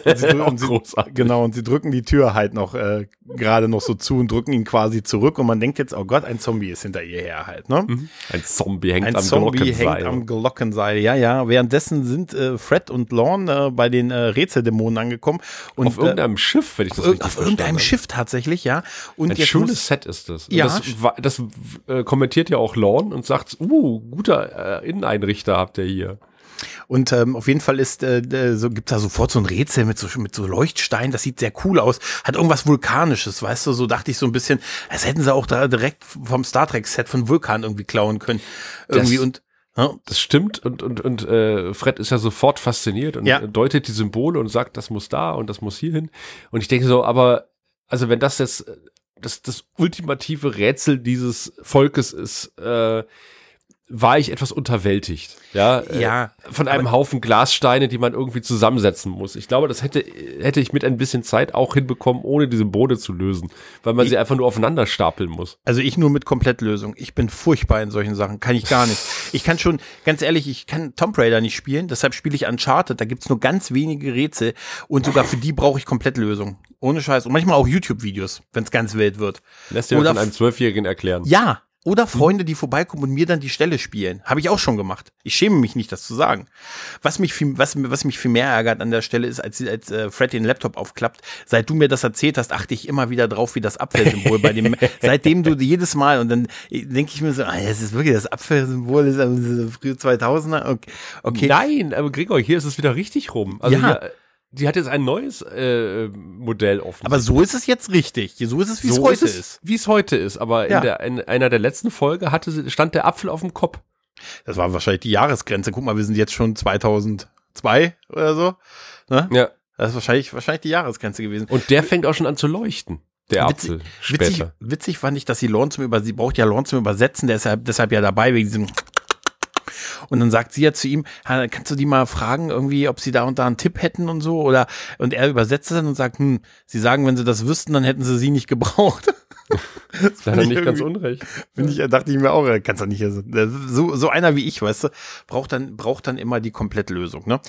Und sie, und sie, genau, und sie drücken die Tür halt noch äh, gerade noch so zu und drücken ihn quasi zurück und man denkt jetzt, oh Gott, ein Zombie ist hinter ihr her halt, ne? Ein Zombie hängt Ein am Zombie Glockenseil. hängt am Glockenseil, ja, ja. Währenddessen sind äh, Fred und Lorne äh, bei den äh, Rätseldämonen angekommen. Und, auf irgendeinem Schiff, wenn ich äh, das auf, richtig auf irgendeinem. Schiff tatsächlich, ja. Und Ein schönes muss, Set ist das. Ja. Das, das äh, kommentiert ja auch Lorne und sagt, uh, guter äh, Inneneinrichter habt ihr hier. Und ähm, auf jeden Fall ist, äh, so gibt's da sofort so ein Rätsel mit so, mit so Leuchtstein, das sieht sehr cool aus. Hat irgendwas Vulkanisches, weißt du, so dachte ich so ein bisschen, als hätten sie auch da direkt vom Star Trek-Set von Vulkan irgendwie klauen können. Irgendwie Das- und ja, Das stimmt und, und, und äh, Fred ist ja sofort fasziniert und Ja. deutet die Symbole und sagt, das muss da und das muss hier hin. Und ich denke so, aber, also wenn das jetzt äh, das, das ultimative Rätsel dieses Volkes ist, äh, war ich etwas unterwältigt. Ja, äh, Ja, von einem Haufen Glassteine, die man irgendwie zusammensetzen muss. Ich glaube, das hätte, hätte ich mit ein bisschen Zeit auch hinbekommen, ohne diese Bode zu lösen, weil man Ich- sie einfach nur aufeinander stapeln muss. Also ich nur mit Komplettlösung. Ich bin furchtbar in solchen Sachen. Kann ich gar nicht. Ich kann schon, ganz ehrlich, ich kann Tomb Raider nicht spielen, deshalb spiele ich Uncharted. Da gibt's nur ganz wenige Rätsel und sogar für die brauche ich Komplettlösung. Ohne Scheiß. Und manchmal auch YouTube-Videos, wenn's ganz wild wird. Lässt dir von einem Zwölfjährigen erklären. Ja. Oder Freunde, die vorbeikommen und mir dann die Stelle spielen. Habe ich auch schon gemacht. Ich schäme mich nicht, das zu sagen. Was mich viel, was, was mich viel mehr ärgert an der Stelle ist, als, als äh, Fred den Laptop aufklappt, seit du mir das erzählt hast, achte ich immer wieder drauf, wie das Apfelsymbol bei dem, seitdem du jedes Mal und dann denke ich mir so, ah, das ist wirklich das Apfelsymbol, ist aber so frühe 2000er. Okay. okay. Nein, aber Gregor, hier ist es wieder richtig rum. Also Ja. hier, die hat jetzt ein neues äh, Modell offen. Aber so ist es jetzt richtig. So ist es, wie es heute ist. Wie es heute ist. Aber Ja. in, der, in einer der letzten Folge hatte sie, stand der Apfel auf dem Kopf. Das war wahrscheinlich die Jahresgrenze. Guck mal, wir sind jetzt schon 2002 oder so. Ne? Ja. Das ist wahrscheinlich, wahrscheinlich die Jahresgrenze gewesen. Und der fängt auch schon an zu leuchten. Der Witzig- Apfel später. Witzig, witzig fand ich, dass sie Lorne zum Über, sie braucht ja Lorne zum Übersetzen, der ist ja deshalb ja dabei wegen diesem und dann sagt sie ja zu ihm, "Ha, kannst du die mal fragen, irgendwie, ob sie da und da einen Tipp hätten und so, oder, und er übersetzt es dann und sagt, hm, sie sagen, wenn sie das wüssten, dann hätten sie sie nicht gebraucht. Da hat er ich nicht ganz unrecht. Finde ich, dachte ich mir auch, äh, kannst du nicht, also, äh, so, so einer wie ich, weißt du, braucht dann, braucht dann immer die Komplettlösung, ne?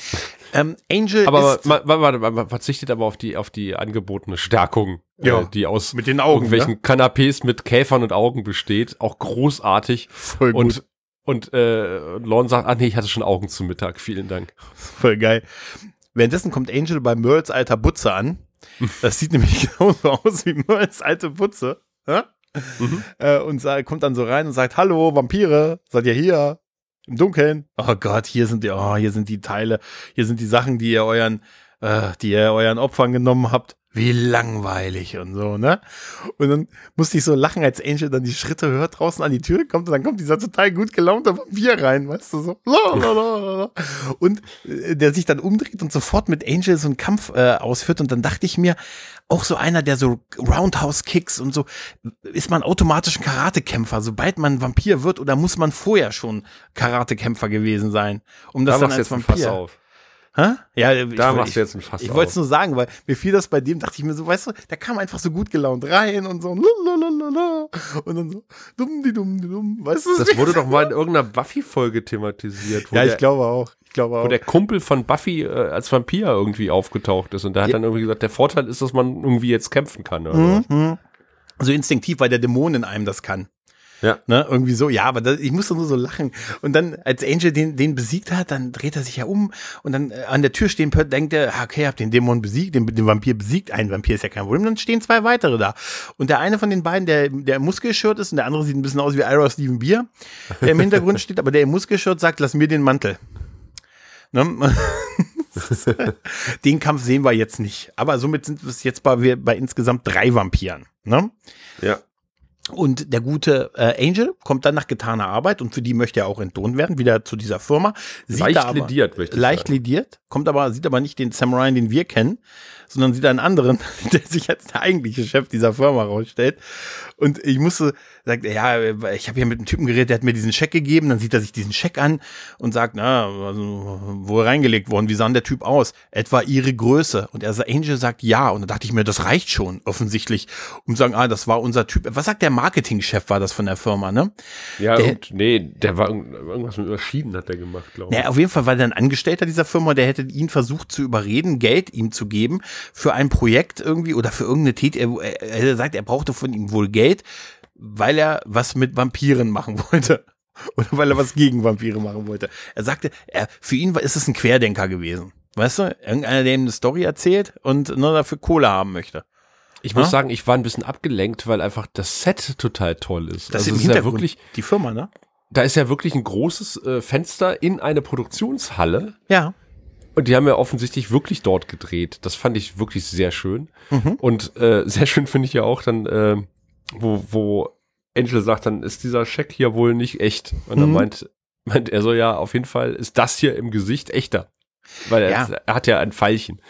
Ähm, Angel Aber ist, man, man, man, man, verzichtet aber auf die, auf die angebotene Stärkung, Ja. äh, die aus mit den Augen, irgendwelchen ne? Kanapés mit Käfern und Augen besteht. Auch großartig. Voll gut. Und, Und äh, Lorne sagt, ah nee, ich hatte schon Augen zu Mittag, vielen Dank. Voll geil. Währenddessen kommt Angel bei Merles alter Butze an. Das sieht nämlich genauso aus wie Merles alte Butze. Ja? Mhm. Äh, und kommt dann so rein und sagt, hallo, Vampire, seid ihr hier? Im Dunkeln. Oh Gott, hier sind die, oh, hier sind die Teile, hier sind die Sachen, die ihr euren, äh, die ihr euren Opfern genommen habt wie langweilig und so, ne? Und dann musste ich so lachen, als Angel dann die Schritte hört, draußen an die Tür kommt und dann kommt dieser total gut gelaunte Vampir rein, weißt du, so. Und äh, der sich dann umdreht und sofort mit Angel so einen Kampf äh, ausführt und dann dachte ich mir, auch so einer, der so Roundhouse-Kicks und so, ist man automatisch ein Karatekämpfer, sobald man Vampir wird oder muss man vorher schon Karatekämpfer gewesen sein, um das da dann als Vampir. Auf. Hä? Ja, da ich, machst du jetzt ein Fass Ich, ich wollte es nur sagen, weil mir fiel das bei dem, dachte ich mir so, weißt du, der kam einfach so gut gelaunt rein und so lalalala, und dann so dumm die dumm die dumm, weißt du? Das wurde doch mal in irgendeiner Buffy-Folge thematisiert. Ja, ich der, glaube auch. Ich glaube auch. Wo der Kumpel von Buffy äh, als Vampir irgendwie aufgetaucht ist und der hat ja. dann irgendwie gesagt, der Vorteil ist, dass man irgendwie jetzt kämpfen kann. Oder? Mhm. So instinktiv, weil der Dämon in einem das kann. Ja. Ne, irgendwie so, ja, aber das, ich musste nur so lachen. Und dann, als Angel den, den besiegt hat, dann dreht er sich ja um und dann äh, an der Tür stehen, denkt er, okay, hab den Dämon besiegt, den, den Vampir besiegt. Ein Vampir ist ja kein Problem. Dann stehen zwei weitere da. Und der eine von den beiden, der, der im Muskelschirrt ist und der andere sieht ein bisschen aus wie Ira Steven Beer, der im Hintergrund steht, aber der im Muskelschirrt sagt, lass mir den Mantel. Ne? den Kampf sehen wir jetzt nicht. Aber somit sind wir jetzt bei, bei insgesamt drei Vampiren. Ne? Ja. Und der gute äh, Angel kommt dann nach getaner Arbeit und für die möchte er auch entlohnt werden, wieder zu dieser Firma. Sieht leicht aber, lediert, möchte ich Leicht sagen. lediert, kommt aber, sieht aber nicht den Sam Ryan, den wir kennen, sondern sieht einen anderen, der sich als der eigentliche Chef dieser Firma rausstellt. Und ich musste, sagt, ja, ich habe hier mit einem Typen geredet, der hat mir diesen Scheck gegeben, dann sieht er sich diesen Scheck an und sagt, na, also, wo er reingelegt worden, wie sah denn der Typ aus? Etwa ihre Größe. Und er Angel sagt ja. Und da dachte ich mir, das reicht schon, offensichtlich, um zu sagen, ah, das war unser Typ. Was sagt der Marketingchef war das von der Firma, ne? Ja, der, und, nee, der war irgendwas mit Überschieden hat der gemacht, glaube ich. Ja, auf jeden Fall war der ein Angestellter dieser Firma, der hätte ihn versucht zu überreden, Geld ihm zu geben für ein Projekt irgendwie oder für irgendeine Tätigkeit. Er, er sagt, er brauchte von ihm wohl Geld, weil er was mit Vampiren machen wollte. Oder weil er was gegen Vampire machen wollte. Er sagte, er, für ihn ist es ein Querdenker gewesen. Weißt du, irgendeiner, der ihm eine Story erzählt und nur dafür Kohle haben möchte. Ich muss sagen, ich war ein bisschen abgelenkt, weil einfach das Set total toll ist. Das also ist im Hintergrund ja wirklich die Firma, ne? Da ist ja wirklich ein großes äh, Fenster in eine Produktionshalle. Ja. Und die haben ja offensichtlich wirklich dort gedreht. Das fand ich wirklich sehr schön. Mhm. Und äh, sehr schön finde ich ja auch dann, äh, wo, wo Angel sagt, dann ist dieser Scheck hier wohl nicht echt. Und dann mhm. meint, meint er so, ja, auf jeden Fall ist das hier im Gesicht echter. Weil er, ja. er hat ja ein Pfeilchen.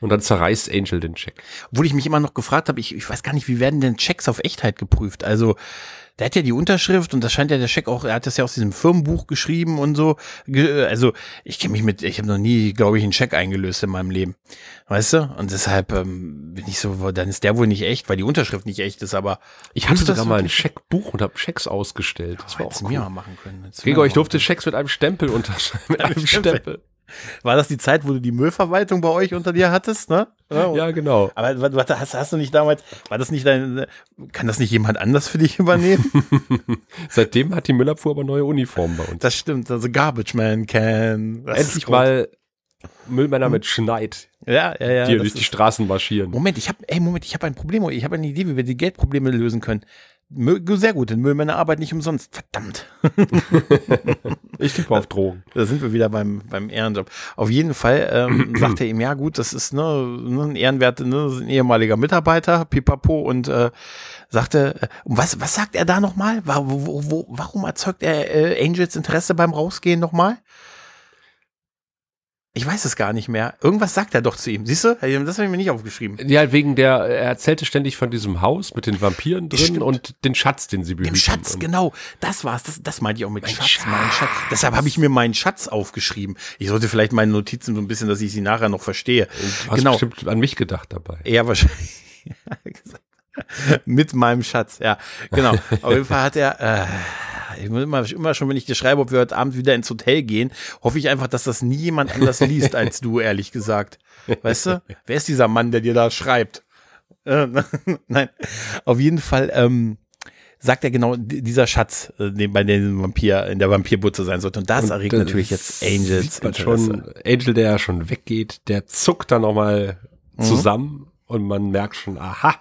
Und dann zerreißt Angel den Check. Obwohl ich mich immer noch gefragt habe, ich, ich weiß gar nicht, wie werden denn Checks auf Echtheit geprüft? Also der hat ja die Unterschrift und das scheint ja der Scheck auch, er hat das ja aus diesem Firmenbuch geschrieben und so. Also ich kenne mich mit, ich habe noch nie, glaube ich, einen Scheck eingelöst in meinem Leben. Weißt du? Und deshalb ähm, bin ich so, dann ist der wohl nicht echt, weil die Unterschrift nicht echt ist, aber. Ich hatte sogar mal ein Scheckbuch und habe Schecks ausgestellt. Das oh, war auch cool. mir mal machen können. Gregor, ich durfte Schecks mit einem Stempel unterschreiben. Mit einem Stempel. War das die Zeit, wo du die Müllverwaltung bei euch unter dir hattest, ne? Ja, ja genau. Aber warte, hast, hast du nicht damals, war das nicht dein, kann das nicht jemand anders für dich übernehmen? Seitdem hat die Müllabfuhr aber neue Uniformen bei uns. Das stimmt, also Garbage Man can. Endlich mal Müllmänner mit Schneid. Ja, ja, ja. Die durch die Straßen marschieren. Moment, ich habe, ey, Moment, ich habe ein Problem. Ich habe eine Idee, wie wir die Geldprobleme lösen können. Sehr gut, denn Müllmänner arbeiten nicht umsonst. Verdammt. ich tippe auf Drogen. Da sind wir wieder beim, beim Ehrenjob. Auf jeden Fall ähm, sagt er ihm, ja gut, das ist ne, ne ein Ehrenwert, ne, ein ehemaliger Mitarbeiter, pipapo, und äh, sagte, äh, was, was sagt er da nochmal? Wo, wo, warum erzeugt er äh, Angels Interesse beim Rausgehen nochmal? Ich weiß es gar nicht mehr. Irgendwas sagt er doch zu ihm. Siehst du? Das habe ich mir nicht aufgeschrieben. Ja, wegen der, er erzählte ständig von diesem Haus mit den Vampiren drin Stimmt. und den Schatz, den sie behüten. Dem Schatz, genau. Das war's. Das, das meinte ich auch mit mein Schatz, Schatz. Mein Schatz. Deshalb habe ich mir meinen Schatz aufgeschrieben. Ich sollte vielleicht meine Notizen so ein bisschen, dass ich sie nachher noch verstehe. Du hast genau. bestimmt an mich gedacht dabei. Ja, wahrscheinlich. mit meinem Schatz, ja. Genau. Auf jeden Fall hat er, äh, ich muss immer, immer schon, wenn ich dir schreibe, ob wir heute Abend wieder ins Hotel gehen, hoffe ich einfach, dass das nie jemand anders liest als du, ehrlich gesagt. Weißt du? Wer ist dieser Mann, der dir da schreibt? Äh, nein, auf jeden Fall ähm, sagt er genau, dieser Schatz, äh, bei dem Vampir, in der Vampirbutze sein sollte. Und das Und erregt das natürlich jetzt Angels schon, Angel, der ja schon weggeht, der zuckt dann nochmal Mhm. zusammen und man merkt schon, aha,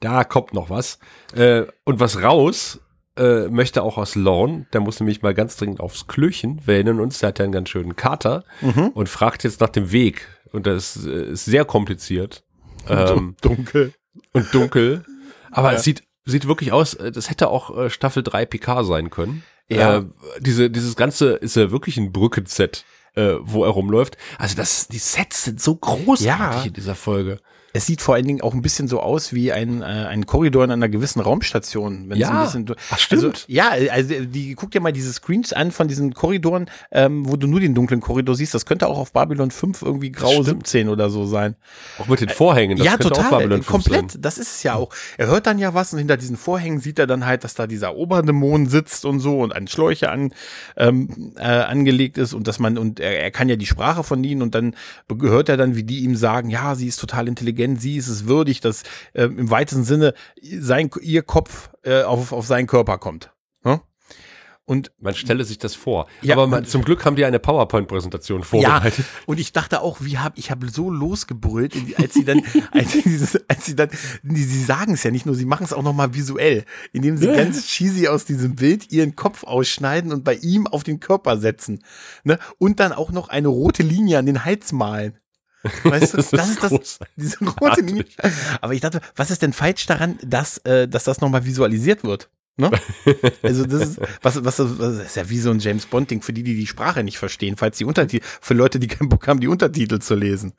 da kommt noch was. Äh, und was raus äh, möchte auch aus Lorne, der muss nämlich mal ganz dringend aufs Klöchen. Wir erinnern uns, der hat ja einen ganz schönen Kater Mhm. und fragt jetzt nach dem Weg. Und das ist, äh, ist sehr kompliziert ähm, Dunkel. und dunkel. Aber Ja. es sieht, sieht wirklich aus, äh, das hätte auch äh, Staffel 3 PK sein können. Ja. Äh, diese, dieses Ganze ist ja wirklich ein Brückenset, äh, wo er rumläuft. Also das, die Sets sind so großartig Ja. in dieser Folge. Es sieht vor allen Dingen auch ein bisschen so aus wie ein, äh, ein Korridor in einer gewissen Raumstation. Wenn es Ja. ein bisschen, Ach, stimmt. Also, ja, also die, guck dir mal diese Screens an von diesen Korridoren, ähm, wo du nur den dunklen Korridor siehst. Das könnte auch auf Babylon 5 irgendwie grau stimmt. 17 oder so sein. Auch mit den Vorhängen. Das ja, könnte auch total. Babylon 5 komplett. Sein. Das ist es ja auch. Er hört dann ja was und hinter diesen Vorhängen sieht er dann halt, dass da dieser Oberdämon sitzt und so und an Schläuche an, ähm, äh, angelegt ist und dass man, und er, er kann ja die Sprache von ihnen und dann hört er dann, wie die ihm sagen, ja, sie ist total intelligent, sie ist es würdig, dass ähm, im weitesten Sinne sein, ihr Kopf äh, auf, auf seinen Körper kommt. Ne? Und Man stelle sich das vor. Ja, Aber man, zum Glück haben die eine PowerPoint-Präsentation Ja, vorbereitet. und ich dachte auch, wie hab ich habe so losgebrüllt, als sie dann, als sie, dieses, als sie dann, die, sie sagen es ja nicht nur, sie machen es auch noch mal visuell, indem sie ganz cheesy aus diesem Bild ihren Kopf ausschneiden und bei ihm auf den Körper setzen, ne? Und dann auch noch eine rote Linie an den Hals malen. Weißt du, Das das ist das, diese rote Linie. Aber ich dachte, was ist denn falsch daran, dass, äh, dass das nochmal visualisiert wird? Ne? Also das ist, was, was, was das ist ja wie so ein James Bond Ding für die, die die Sprache nicht verstehen, falls die Untertitel, für Leute, die keinen Bock haben, die Untertitel zu lesen.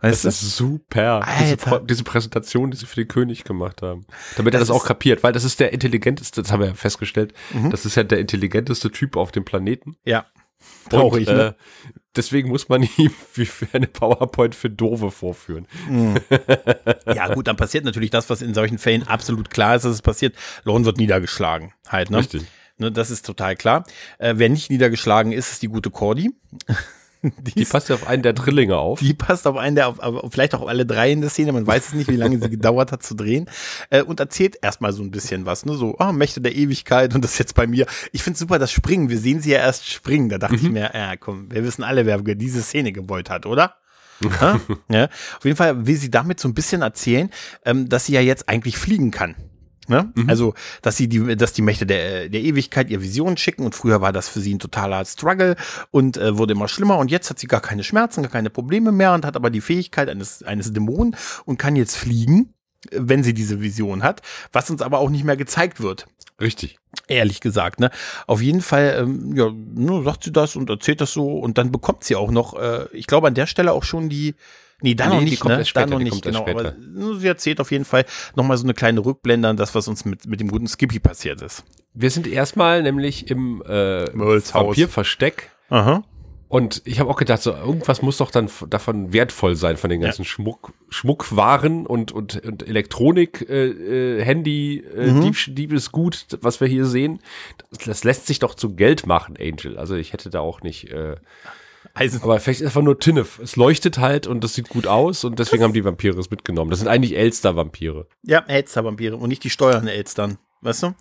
Weißt Das du? ist super. Diese, diese Präsentation, die sie für den König gemacht haben. Damit er Das das auch kapiert, weil das ist der intelligenteste, das haben wir ja festgestellt, Mhm. das ist ja der intelligenteste Typ auf dem Planeten. Ja. Traurig, Und, ne? Deswegen muss man ihm wie für eine PowerPoint für Dove vorführen. Ja, gut, dann passiert natürlich das, was in solchen Fällen absolut klar ist, dass es passiert. Lorne wird niedergeschlagen. Halt, ne? Richtig. Ne, das ist total klar. Äh, wer nicht niedergeschlagen ist, ist die gute Cordy. Die, Die passt ja auf einen der Drillinge auf. die passt auf einen der, auf, auf, vielleicht auch auf alle drei in der Szene. Man weiß es nicht, wie lange sie gedauert hat zu drehen. Äh, und erzählt erstmal so ein bisschen was, ne? So, oh, Mächte der Ewigkeit und das jetzt bei mir. Ich finde super, das Springen. Wir sehen sie ja erst springen. Da dachte ich mir, ja, komm, wir wissen alle, wer diese Szene gewollt hat, oder? Ja. Auf jeden Fall will sie damit so ein bisschen erzählen, ähm, dass sie ja jetzt eigentlich fliegen kann. Ne? Also, dass sie die, dass die Mächte der, der Ewigkeit ihr Visionen schicken und früher war das für sie ein totaler Struggle und äh, wurde immer schlimmer und jetzt hat sie gar keine Schmerzen, gar keine Probleme mehr und hat aber die Fähigkeit eines, eines Dämonen und kann jetzt fliegen, wenn sie diese Vision hat, was uns aber auch nicht mehr gezeigt wird. Richtig. Ehrlich gesagt, ne? Auf jeden Fall, ähm, ja, ne, sagt sie das und erzählt das so und dann bekommt sie auch noch, äh, ich glaube an der Stelle auch schon die, nee, da Nee, noch nicht, kommt ne? später, da noch nicht, erst genau. Aber ne, sie erzählt auf jeden Fall nochmal so eine kleine Rückblende an das, was uns mit, mit dem guten Skippy passiert ist. Wir sind erstmal nämlich im äh. Vampirversteck. Aha. Und ich habe auch gedacht, so irgendwas muss doch dann davon wertvoll sein von den ganzen Schmuck, Schmuckwaren und, und, und Elektronik, äh, äh, Handy, äh, Mhm. Dieb, Diebesgut, was wir hier sehen. Das, das lässt sich doch zu Geld machen, Angel. Also ich hätte da auch nicht. Äh, Eisen. aber vielleicht ist einfach nur Tinnef. Es leuchtet halt und das sieht gut aus und deswegen haben die Vampire es mitgenommen. Das sind eigentlich Elster-Vampire. Ja, Elster-Vampire und nicht die steuernden Elstern, weißt du?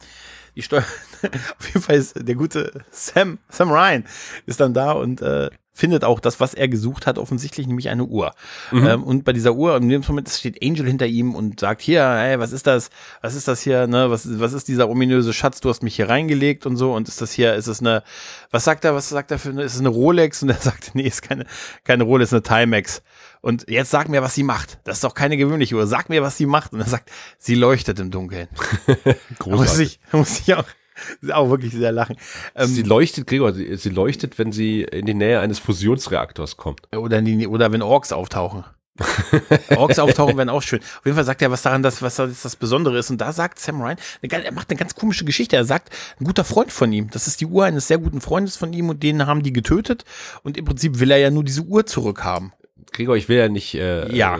Die Steuer, auf jeden Fall ist der gute Sam, Sam Ryan ist dann da und äh, findet auch das, was er gesucht hat, offensichtlich, nämlich eine Uhr. Ähm, und bei dieser Uhr, in dem Moment steht Angel hinter ihm und sagt, hier, hey, was ist das? Was ist das hier, ne? Was, was ist dieser ominöse Schatz? Du hast mich hier reingelegt und so. Und ist das hier, ist es eine, was sagt er, was sagt er für eine, ist es eine Rolex? Und er sagt, nee, ist keine, keine Rolex, ist eine Timex. Und jetzt sag mir, was sie macht. Das ist doch keine gewöhnliche Uhr. Sag mir, was sie macht. Und er sagt, sie leuchtet im Dunkeln. Da muss ich, muss ich auch, auch wirklich sehr lachen. Ähm, Sie leuchtet, Gregor, sie, sie leuchtet, wenn sie in die Nähe eines Fusionsreaktors kommt. oder, die, oder wenn Orks auftauchen. Orks auftauchen wären auch schön. Auf jeden Fall sagt er was daran, dass, was das, das Besondere ist. Und da sagt Sam Ryan, er macht eine ganz komische Geschichte. Er sagt, ein guter Freund von ihm, das ist die Uhr eines sehr guten Freundes von ihm und den haben die getötet. Und im Prinzip will er ja nur diese Uhr zurückhaben. Gregor, ich will ja nicht äh, Ja. äh,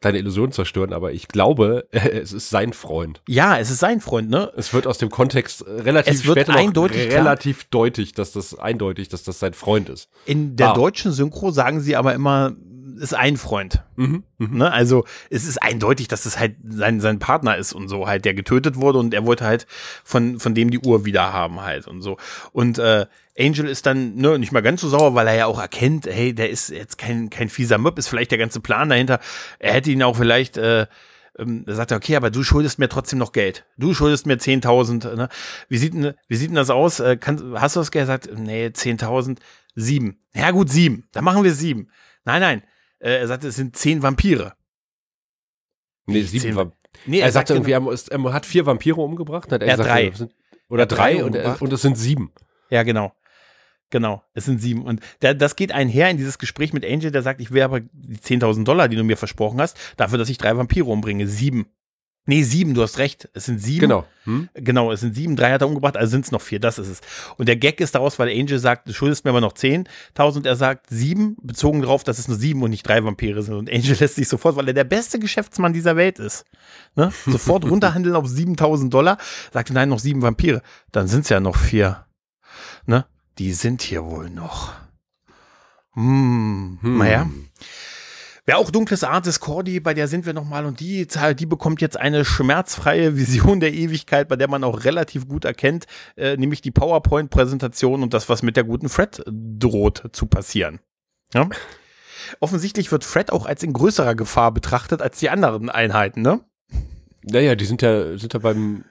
deine Illusion zerstören, aber ich glaube, es ist sein Freund. Ja, es ist sein Freund, ne? Es wird aus dem Kontext äh, relativ Es wird später eindeutig klar. relativ deutlich, dass das eindeutig, dass das sein Freund ist. In der Ah. deutschen Synchro sagen sie aber immer, ist ein Freund. Mhm. Mhm. Ne? Also es ist eindeutig, dass es halt sein, sein Partner ist und so halt, der getötet wurde und er wollte halt von, von dem die Uhr wieder haben halt und so. Und äh, Angel ist dann ne, nicht mal ganz so sauer, weil er ja auch erkennt, hey, der ist jetzt kein, kein fieser Möb, ist vielleicht der ganze Plan dahinter. Er hätte ihn auch vielleicht, äh, ähm, da sagt er, okay, aber du schuldest mir trotzdem noch Geld. Du schuldest mir 10.000. Ne? Wie, sieht denn, wie sieht denn das aus? Äh, kann, hast du das Geld? Er sagt, nee, 10.000, sieben. Ja gut, sieben. Dann machen wir sieben. Nein, nein. Äh, er sagt, es sind zehn Vampire. Nee, sieben zehn- war. Nee, Er, sagte genau- irgendwie, er, ist- er hat vier Vampire umgebracht. Hat er Er gesagt, drei. sind- Oder Er drei drei und, er, und es sind sieben. Ja, genau. Genau, es sind sieben. Und da, das geht einher in dieses Gespräch mit Angel, der sagt, ich will aber die 10.000 Dollar, die du mir versprochen hast, dafür, dass ich drei Vampire umbringe. Sieben. Nee, sieben, du hast recht. Es sind sieben. Genau. Hm? Genau, es sind sieben, drei hat er umgebracht, also sind es noch vier, das ist es. Und der Gag ist daraus, weil Angel sagt, du schuldest mir aber noch 10.000, er sagt sieben, bezogen darauf, dass es nur sieben und nicht drei Vampire sind. Und Angel lässt sich sofort, weil er der beste Geschäftsmann dieser Welt ist, ne? sofort runterhandeln auf 7.000 Dollar, sagt, nein, noch sieben Vampire. Dann sind es ja noch vier. Ne? Die sind hier wohl noch. Hm, Hm. naja. Wer auch dunkles Art ist, Cordy, bei der sind wir nochmal und die, die bekommt jetzt eine schmerzfreie Vision der Ewigkeit, bei der man auch relativ gut erkennt, äh, nämlich die PowerPoint-Präsentation und das, was mit der guten Fred droht zu passieren. Ja? Offensichtlich wird Fred auch als in größerer Gefahr betrachtet als die anderen Einheiten, ne? Naja, die sind ja, sind ja beim,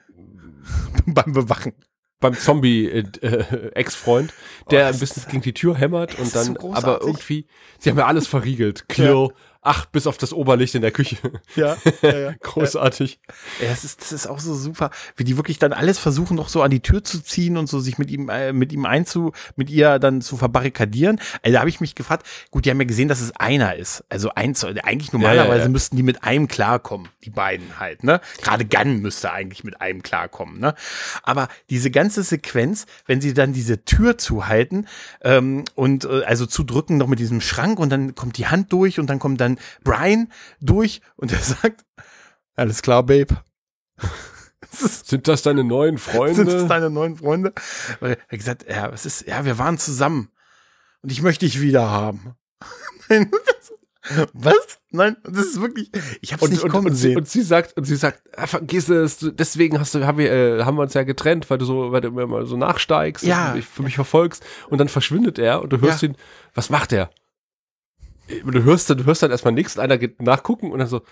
Beim Bewachen. beim Zombie-Ex-Freund, der Oh, ein bisschen gegen die Tür hämmert und dann, so aber irgendwie, sie haben ja alles verriegelt. Klirr, ach, bis auf das Oberlicht in der Küche. Ja, ja, ja. Großartig. Ja, das ist, das ist auch so super, wie die wirklich dann alles versuchen, noch so an die Tür zu ziehen und so sich mit ihm, äh, mit ihm einzu, mit ihr dann zu verbarrikadieren. Also da habe ich mich gefragt, gut, die haben ja gesehen, dass es einer ist. Also eins, eigentlich normalerweise Ja, ja, ja. müssten die mit einem klarkommen, die beiden halt, ne? Gerade Gunn müsste eigentlich mit einem klarkommen, ne? Aber diese ganze Sequenz, wenn sie dann diese Tür zuhalten ähm, und äh, also zudrücken noch mit diesem Schrank und dann kommt die Hand durch und dann kommt dann Brian durch und er sagt, alles klar, Babe. Sind das deine neuen Freunde? sind das deine neuen Freunde? Weil er hat gesagt, ja, was ist, ja, wir waren zusammen und ich möchte dich wieder haben. Nein, das, was? Nein, das ist wirklich, ich hab's und, nicht und, kommen und, sie, sehen. und sie sagt, und sie sagt, ah, vergiss es, deswegen hast du, haben wir, äh, haben wir uns ja getrennt, weil du so, weil du immer mal so nachsteigst Ja. und mich, für mich verfolgst. Und dann verschwindet er und du hörst Ja. ihn, was macht er? Du hörst dann, du hörst dann erstmal nichts, einer geht nachgucken und dann so,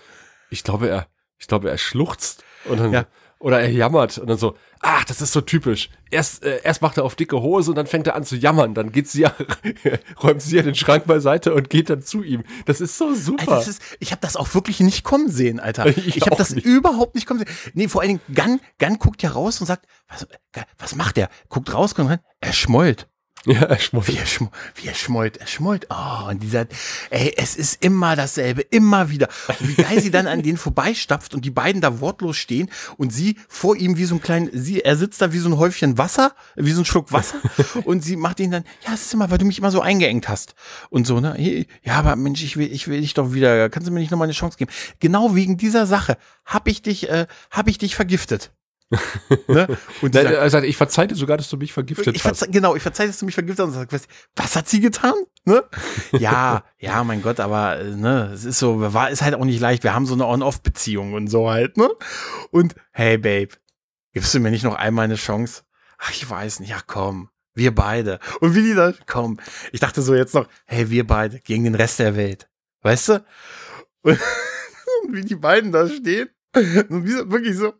ich glaube, er, ich glaube, er schluchzt und dann, Ja. oder er jammert und dann so, ach, das ist so typisch. Erst, äh, erst macht er auf dicke Hose und dann fängt er an zu jammern. Dann geht sie ja, räumt sie ja den Schrank beiseite und geht dann zu ihm. Das ist so super. Alter, das ist, ich habe das auch wirklich nicht kommen sehen, Alter. Ich Ich, habe das nicht. überhaupt nicht kommen sehen. Nee, vor allen Dingen, Gunn, Gunn guckt ja raus und sagt, was, was macht der? Guckt raus, kommt rein, er schmollt. Ja, er schmollt. Wie er, schm wie er schmollt, er schmollt. Oh, und dieser, ey, es ist immer dasselbe, immer wieder. Und wie geil sie dann an denen vorbeistapft und die beiden da wortlos stehen und sie vor ihm wie so ein klein, sie, er sitzt da wie so ein Häufchen Wasser, wie so ein Schluck Wasser und sie macht ihn dann, ja, es ist immer, weil du mich immer so eingeengt hast. Und so, ne, ja, aber Mensch, ich will, ich will dich doch wieder, kannst du mir nicht nochmal eine Chance geben? Genau wegen dieser Sache hab ich dich, äh, hab ich dich vergiftet. Ne? Und er sagt, ich verzeihe dir sogar, dass du mich vergiftet ich hast. genau, ich verzeihe, dass du mich vergiftet hast und sag, was, hat sie getan? Ne? Ja, ja, mein Gott, aber äh, ne, es ist so, war ist halt auch nicht leicht. Wir haben so eine On-Off-Beziehung und so halt, ne? Und hey, Babe, gibst du mir nicht noch einmal eine Chance? Ach, ich weiß nicht, ja komm, wir beide. Und wie die da, komm, ich dachte so jetzt noch, hey, wir beide gegen den Rest der Welt. Weißt du? Und wie die beiden da stehen. Wirklich so,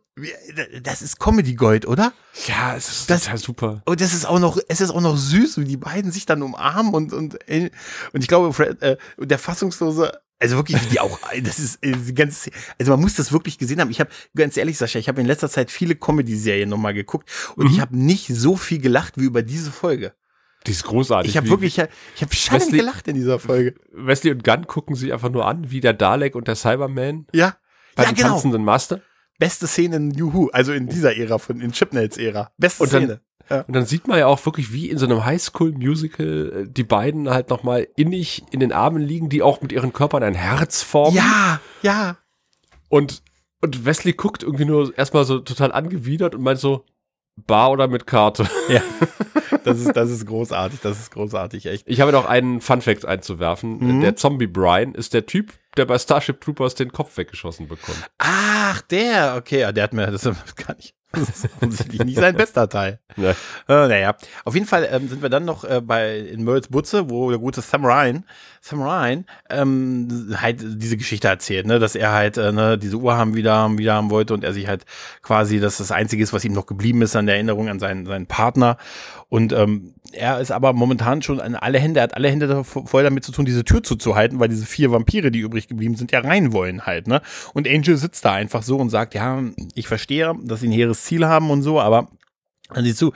das ist Comedy Gold, oder? Ja, es ist Das- total super. Und das ist auch noch, es ist auch noch süß, wie die beiden sich dann umarmen und, und, äh, und ich glaube, Fred, äh, der Fassungslose, also wirklich, die auch, das ist, äh, die ganze, also man muss das wirklich gesehen haben. Ich habe, ganz ehrlich, Sascha, ich habe in letzter Zeit viele Comedy-Serien nochmal geguckt und Mhm. ich habe nicht so viel gelacht wie über diese Folge. Die ist großartig. Ich habe wirklich, ich habe schallend gelacht in dieser Folge. Wesley und Gunn gucken sich einfach nur an, wie der Dalek und der Cyberman Ja. Bei Ja, dem genau. tanzenden Master. Beste Szene in Juhu, also in dieser Ära von, in Chipnails-Ära. Beste Und dann- Szene. Ja. Und dann sieht man ja auch wirklich, wie in so einem Highschool-Musical äh, die beiden halt nochmal innig in den Armen liegen, die auch mit ihren Körpern ein Herz formen. ja, ja. Und, und Wesley guckt irgendwie nur erstmal so total angewidert und meint so, Bar oder mit Karte. Ja, das ist, das ist großartig, das ist großartig, echt. Ich habe noch einen Funfact einzuwerfen. Mhm. Der Zombie Brian ist der Typ, der bei Starship Troopers den Kopf weggeschossen bekommt. Ach, der, okay, ja, der hat mir, das kann ich. Das ist offensichtlich nicht sein bester Teil. Ja. Äh, naja, auf jeden Fall ähm, sind wir dann noch äh, bei in Merles Butze, wo der gute Sam Ryan, Sam Ryan ähm, halt diese Geschichte erzählt, ne, dass er halt äh, ne, diese Uhr haben wieder, wieder haben wollte und er sich halt quasi, dass das Einzige ist, was ihm noch geblieben ist an der Erinnerung an seinen, seinen Partner. Und ähm, er ist aber momentan schon an alle Hände, er hat alle Hände voll damit zu tun, diese Tür zuzuhalten, weil diese vier Vampire, die übrig geblieben sind, ja rein wollen halt, ne? Und Angel sitzt da einfach so und sagt, ja, ich verstehe, dass sie ein hehres Ziel haben und so, aber dann siehst du,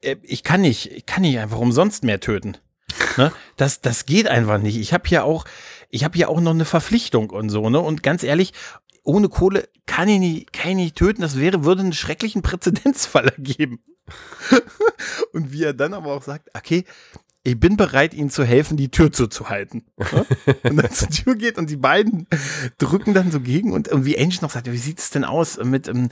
äh, ich kann nicht, ich kann nicht einfach umsonst mehr töten. Ne? Das, das geht einfach nicht. Ich habe hier auch, ich habe hier auch noch eine Verpflichtung und so, ne? Und ganz ehrlich, ohne Kohle kann ich nicht, kann ich nicht töten. Das wäre, würde einen schrecklichen Präzedenzfall ergeben. und wie er dann aber auch sagt, okay, ich bin bereit, ihnen zu helfen, die Tür zuzuhalten. Und dann zur Tür geht und die beiden drücken dann so gegen und, und wie Angel noch sagt, wie sieht es denn aus mit, ähm,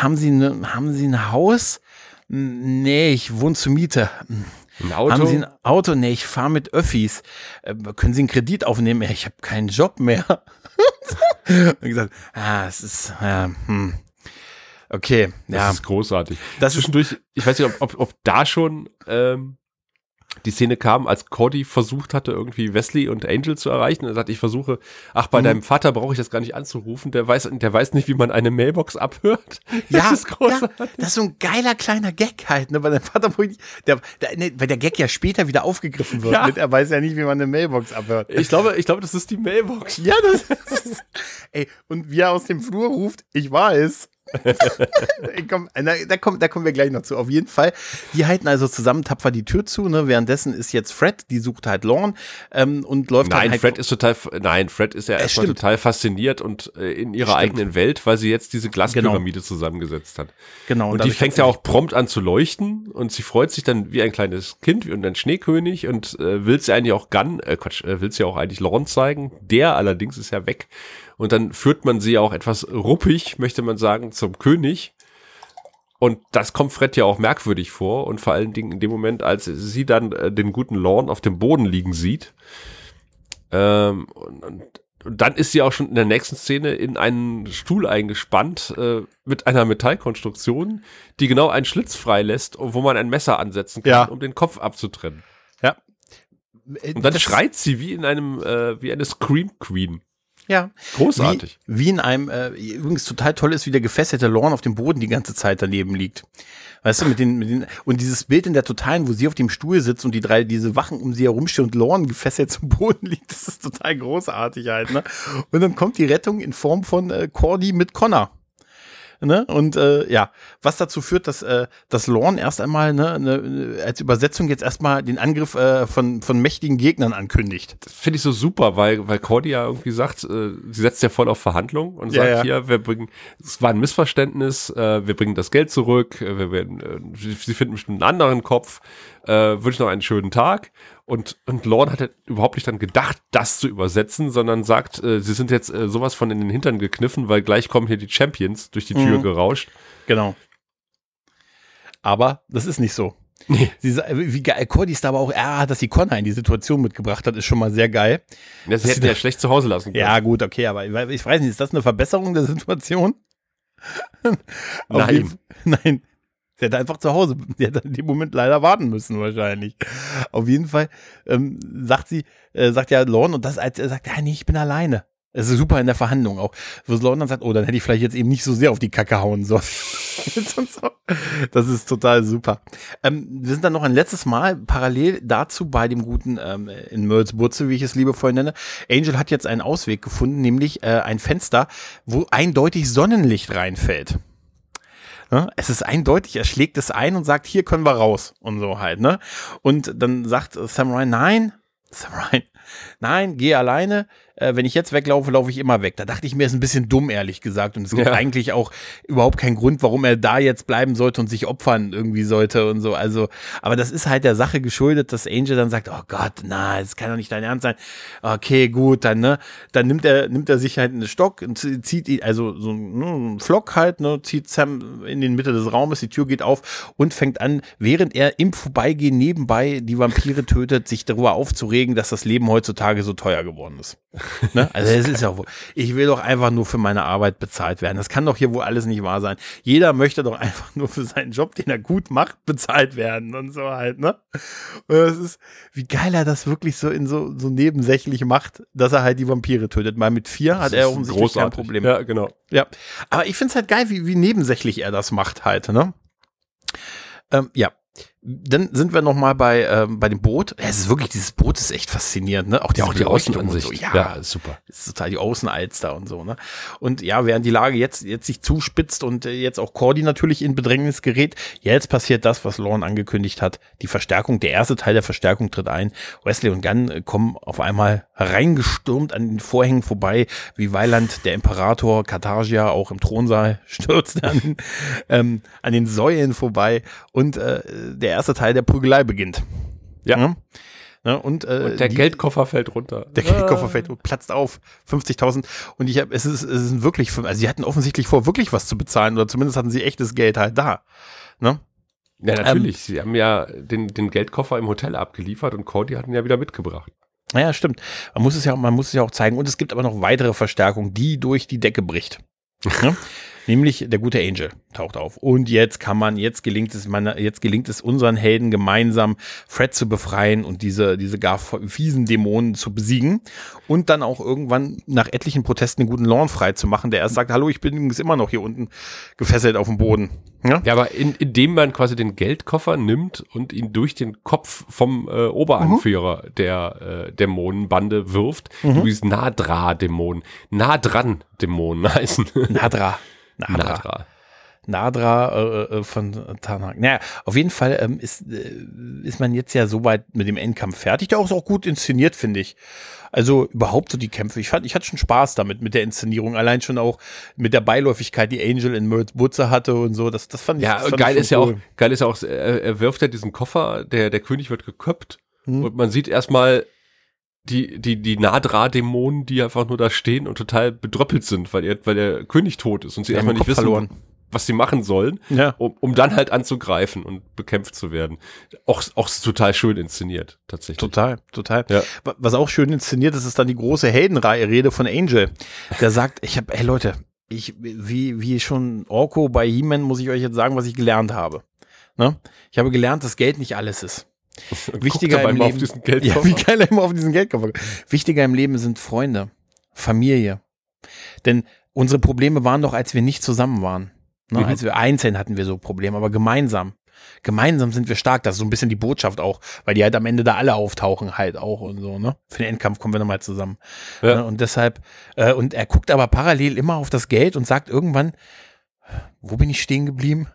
haben sie, ne, haben sie ein Haus? Nee, ich wohne zur Miete. Ein Auto? Haben Sie ein Auto? Nee, ich fahre mit Öffis. Äh, können Sie einen Kredit aufnehmen? Ja, ich habe keinen Job mehr. und gesagt, ah, es ist, ja, hm. Okay, Das ja. ist großartig. Das ist, Zwischendurch, ich weiß nicht, ob, ob, ob da schon ähm, die Szene kam, als Cody versucht hatte, irgendwie Wesley und Angel zu erreichen. Er sagt, ich versuche, ach, bei Mhm. deinem Vater brauche ich das gar nicht anzurufen. Der weiß, der weiß nicht, wie man eine Mailbox abhört. ja, das ist großartig. ja, das ist so ein geiler kleiner Gag halt, ne, weil dein Vater, der, der, ne, weil der Gag ja später wieder aufgegriffen wird. Ja. Mit, er weiß ja nicht, wie man eine Mailbox abhört. Ich glaube, ich glaube, das ist die Mailbox. Ja, das, das ist, ey, und wie er aus dem Flur ruft, ich weiß. Komm, da, da, kommen, da kommen wir gleich noch zu. Auf jeden Fall. Die halten also zusammen tapfer die Tür zu. Ne? Währenddessen ist jetzt Fred, die sucht halt Lorne ähm, und läuft dann Nein, halt. Fred ist total, nein, Fred ist ja erstmal stimmt. total fasziniert und äh, in ihrer Stimmt. eigenen Welt, weil sie jetzt diese Glaspyramide zusammengesetzt hat. genau. Und die dadurch fängt ja auch prompt an zu leuchten und sie freut sich dann wie ein kleines Kind und ein Schneekönig und äh, will sie eigentlich auch Gun, äh, Quatsch, äh, will sie auch eigentlich Lorne zeigen. Der allerdings ist ja weg. Und dann führt man sie auch etwas ruppig, möchte man sagen, zum König. Und das kommt Fred ja auch merkwürdig vor. Und vor allen Dingen in dem Moment, als sie dann äh, den guten Lorne auf dem Boden liegen sieht. Ähm, und, und, und dann ist sie auch schon in der nächsten Szene in einen Stuhl eingespannt äh, mit einer Metallkonstruktion, die genau einen Schlitz freilässt, wo man ein Messer ansetzen kann, Ja. um den Kopf abzutrennen. Ja. Und dann das- schreit sie wie in einem, äh, wie eine Scream Queen. Ja. Großartig. Wie, wie in einem, äh, übrigens total toll ist, wie der gefesselte Lorne auf dem Boden die ganze Zeit daneben liegt. Weißt du, mit den, mit den, und dieses Bild in der Totalen, wo sie auf dem Stuhl sitzt und die drei, diese Wachen um sie herumstehen und Lorne gefesselt zum Boden liegt, das ist total großartig halt, ne? Und dann kommt die Rettung in Form von äh, Cordy mit Connor. Ne? Und äh, ja, was dazu führt, dass, äh, dass Lorne erst einmal ne, ne, als Übersetzung jetzt erstmal den Angriff äh, von, von mächtigen Gegnern ankündigt. Das finde ich so super, weil, weil Cordy ja irgendwie sagt, äh, sie setzt ja voll auf Verhandlung und Ja, sagt ja. hier, wir bringen, es war ein Missverständnis, äh, wir bringen das Geld zurück, äh, wir werden, äh, sie finden bestimmt einen anderen Kopf, äh, wünschen noch einen schönen Tag. Und, und Lorne hat halt überhaupt nicht dann gedacht, das zu übersetzen, sondern sagt, äh, sie sind jetzt äh, sowas von in den Hintern gekniffen, weil gleich kommen hier die Champions durch die Tür Mhm. gerauscht. Genau. Aber das ist nicht so. Nee. Sie, wie geil, Cordy ist aber auch, ah, dass sie Connor in die Situation mitgebracht hat, ist schon mal sehr geil. Das hätten wir ja schlecht zu Hause lassen können. Ja, gut, okay, aber ich weiß nicht, ist das eine Verbesserung der Situation? Nein. jeden- Nein. Sie hätte einfach zu Hause, sie hätte in dem Moment leider warten müssen, wahrscheinlich. Auf jeden Fall ähm, sagt sie, äh, sagt ja Lorne, und das, als er sagt, ja, nee, ich bin alleine. Es ist super in der Verhandlung auch. Wo Lorne dann sagt, oh, dann hätte ich vielleicht jetzt eben nicht so sehr auf die Kacke hauen sollen. Das ist total super. Ähm, wir sind dann noch ein letztes Mal parallel dazu bei dem guten ähm, in Merls Butze, wie ich es liebevoll nenne. Angel hat jetzt einen Ausweg gefunden, nämlich äh, ein Fenster, wo eindeutig Sonnenlicht reinfällt. Ne? Es ist eindeutig, er schlägt es ein und sagt, hier können wir raus und so halt, ne? Und dann sagt Sam Ryan, nein, Sam Ryan, nein, geh alleine. Äh, wenn ich jetzt weglaufe, laufe ich immer weg. Da dachte ich mir, ist ein bisschen dumm, ehrlich gesagt. Und es gibt Ja. eigentlich auch überhaupt keinen Grund, warum er da jetzt bleiben sollte und sich opfern irgendwie sollte und so. Also, aber das ist halt der Sache geschuldet, dass Angel dann sagt, oh Gott, na, das kann doch nicht dein Ernst sein. Okay, gut, dann, ne, dann nimmt er, nimmt er sich halt einen Stock und zieht ihn, also so ein, ne, ein Flock halt, ne, zieht Sam in den Mitte des Raumes, die Tür geht auf und fängt an, während er im Vorbeigehen nebenbei die Vampire tötet, sich darüber aufzuregen, dass das Leben heutzutage so teuer geworden ist. Ne? Also es ist ja wohl, ich will doch einfach nur für meine Arbeit bezahlt werden. Das kann doch hier wohl alles nicht wahr sein. Jeder möchte doch einfach nur für seinen Job, den er gut macht, bezahlt werden und so halt, ne? Und das ist, wie geil er das wirklich so in so, so nebensächlich macht, dass er halt die Vampire tötet. Mal mit vier hat Das er ist offensichtlich kein Problem. Ja, genau. Ja, aber ich find's halt geil, wie, wie nebensächlich er das macht halt, ne? Ähm, ja. Dann sind wir noch mal bei, ähm, bei dem Boot. Es ist wirklich, dieses Boot ist echt faszinierend, ne? Auch, Ja, auch die Außenansicht. So. Ja, ja, super. ist total die Außenalster und so, ne? Und ja, während die Lage jetzt, jetzt sich zuspitzt und äh, jetzt auch Cordy natürlich in Bedrängnis gerät, jetzt passiert das, was Lorne angekündigt hat. Die Verstärkung, der erste Teil der Verstärkung tritt ein. Wesley und Gunn äh, kommen auf einmal hereingestürmt an den Vorhängen vorbei, wie Weiland, der Imperator, Katargia auch im Thronsaal stürzt an, ähm, an den Säulen vorbei und äh, der erste Teil der Prügelei beginnt. Ja. Ne? Ne? Und, äh, Und der die- Geldkoffer fällt runter. der Geldkoffer fällt und platzt auf. 50.000. Und ich habe, es ist, es ist wirklich, also sie hatten offensichtlich vor, wirklich was zu bezahlen oder zumindest hatten sie echtes Geld halt da. Ne? Ja, natürlich. Sie haben ja den, den Geldkoffer im Hotel abgeliefert und Cody hat ihn ja wieder mitgebracht. Naja, stimmt. Man muss es ja, man muss es ja auch zeigen. Und es gibt aber noch weitere Verstärkung, die durch die Decke bricht. Nämlich der gute Angel taucht auf. Und jetzt kann man, jetzt gelingt es, man, jetzt gelingt es unseren Helden gemeinsam, Fred zu befreien und diese, diese gar fiesen Dämonen zu besiegen. Und dann auch irgendwann nach etlichen Protesten den guten Lorne frei zu machen, der erst sagt, hallo, ich bin übrigens immer noch hier unten gefesselt auf dem Boden. Ja? Ja, aber in, indem man quasi den Geldkoffer nimmt und ihn durch den Kopf vom äh, Oberanführer der äh, Dämonenbande wirft, mhm. dieses Nadra-Dämonen, nah dran Dämonen heißen. Nadra. Nadra. Nadra. Nadra äh, äh, von Tanak. Naja, auf jeden Fall ähm, ist, äh, ist man jetzt ja soweit mit dem Endkampf fertig. Der ist auch gut inszeniert, finde ich. Also überhaupt so die Kämpfe. Ich fand, ich hatte schon Spaß damit, mit der Inszenierung. Allein schon auch mit der Beiläufigkeit, die Angel in Butze hatte und so. Das, das fand ich Ja, fand geil ich ist ja auch, geil ist ja auch, er, er wirft ja diesen Koffer, der, der König wird geköpft und man sieht erstmal die, die, die Nadra-Dämonen, die einfach nur da stehen und total bedröppelt sind, weil, er, weil der König tot ist und sie haben erstmal nicht Kopf wissen, verloren. was sie machen sollen, Ja. um, um dann halt anzugreifen und bekämpft zu werden. Auch, auch total schön inszeniert, tatsächlich. Total, total. Ja. Wa- Was auch schön inszeniert ist, ist dann die große Heldenrede von Angel. Der sagt, ich habe, hey Leute, ich, wie, wie schon Orko bei He-Man muss ich euch jetzt sagen, was ich gelernt habe. Ne? Ich habe gelernt, dass Geld nicht alles ist. Wichtiger im Leben. Ja, wie geil er immer auf diesen Geldkoffer. Wichtiger im Leben sind Freunde, Familie. Denn unsere Probleme waren doch, als wir nicht zusammen waren. Ne? Mhm. Als wir einzeln hatten wir so Probleme, aber gemeinsam. Gemeinsam sind wir stark. Das ist so ein bisschen die Botschaft auch, weil die halt am Ende da alle auftauchen halt auch und so, ne? Für den Endkampf kommen wir nochmal zusammen. Ja. Ne? Und deshalb, äh, und er guckt aber parallel immer auf das Geld und sagt irgendwann, wo bin ich stehen geblieben?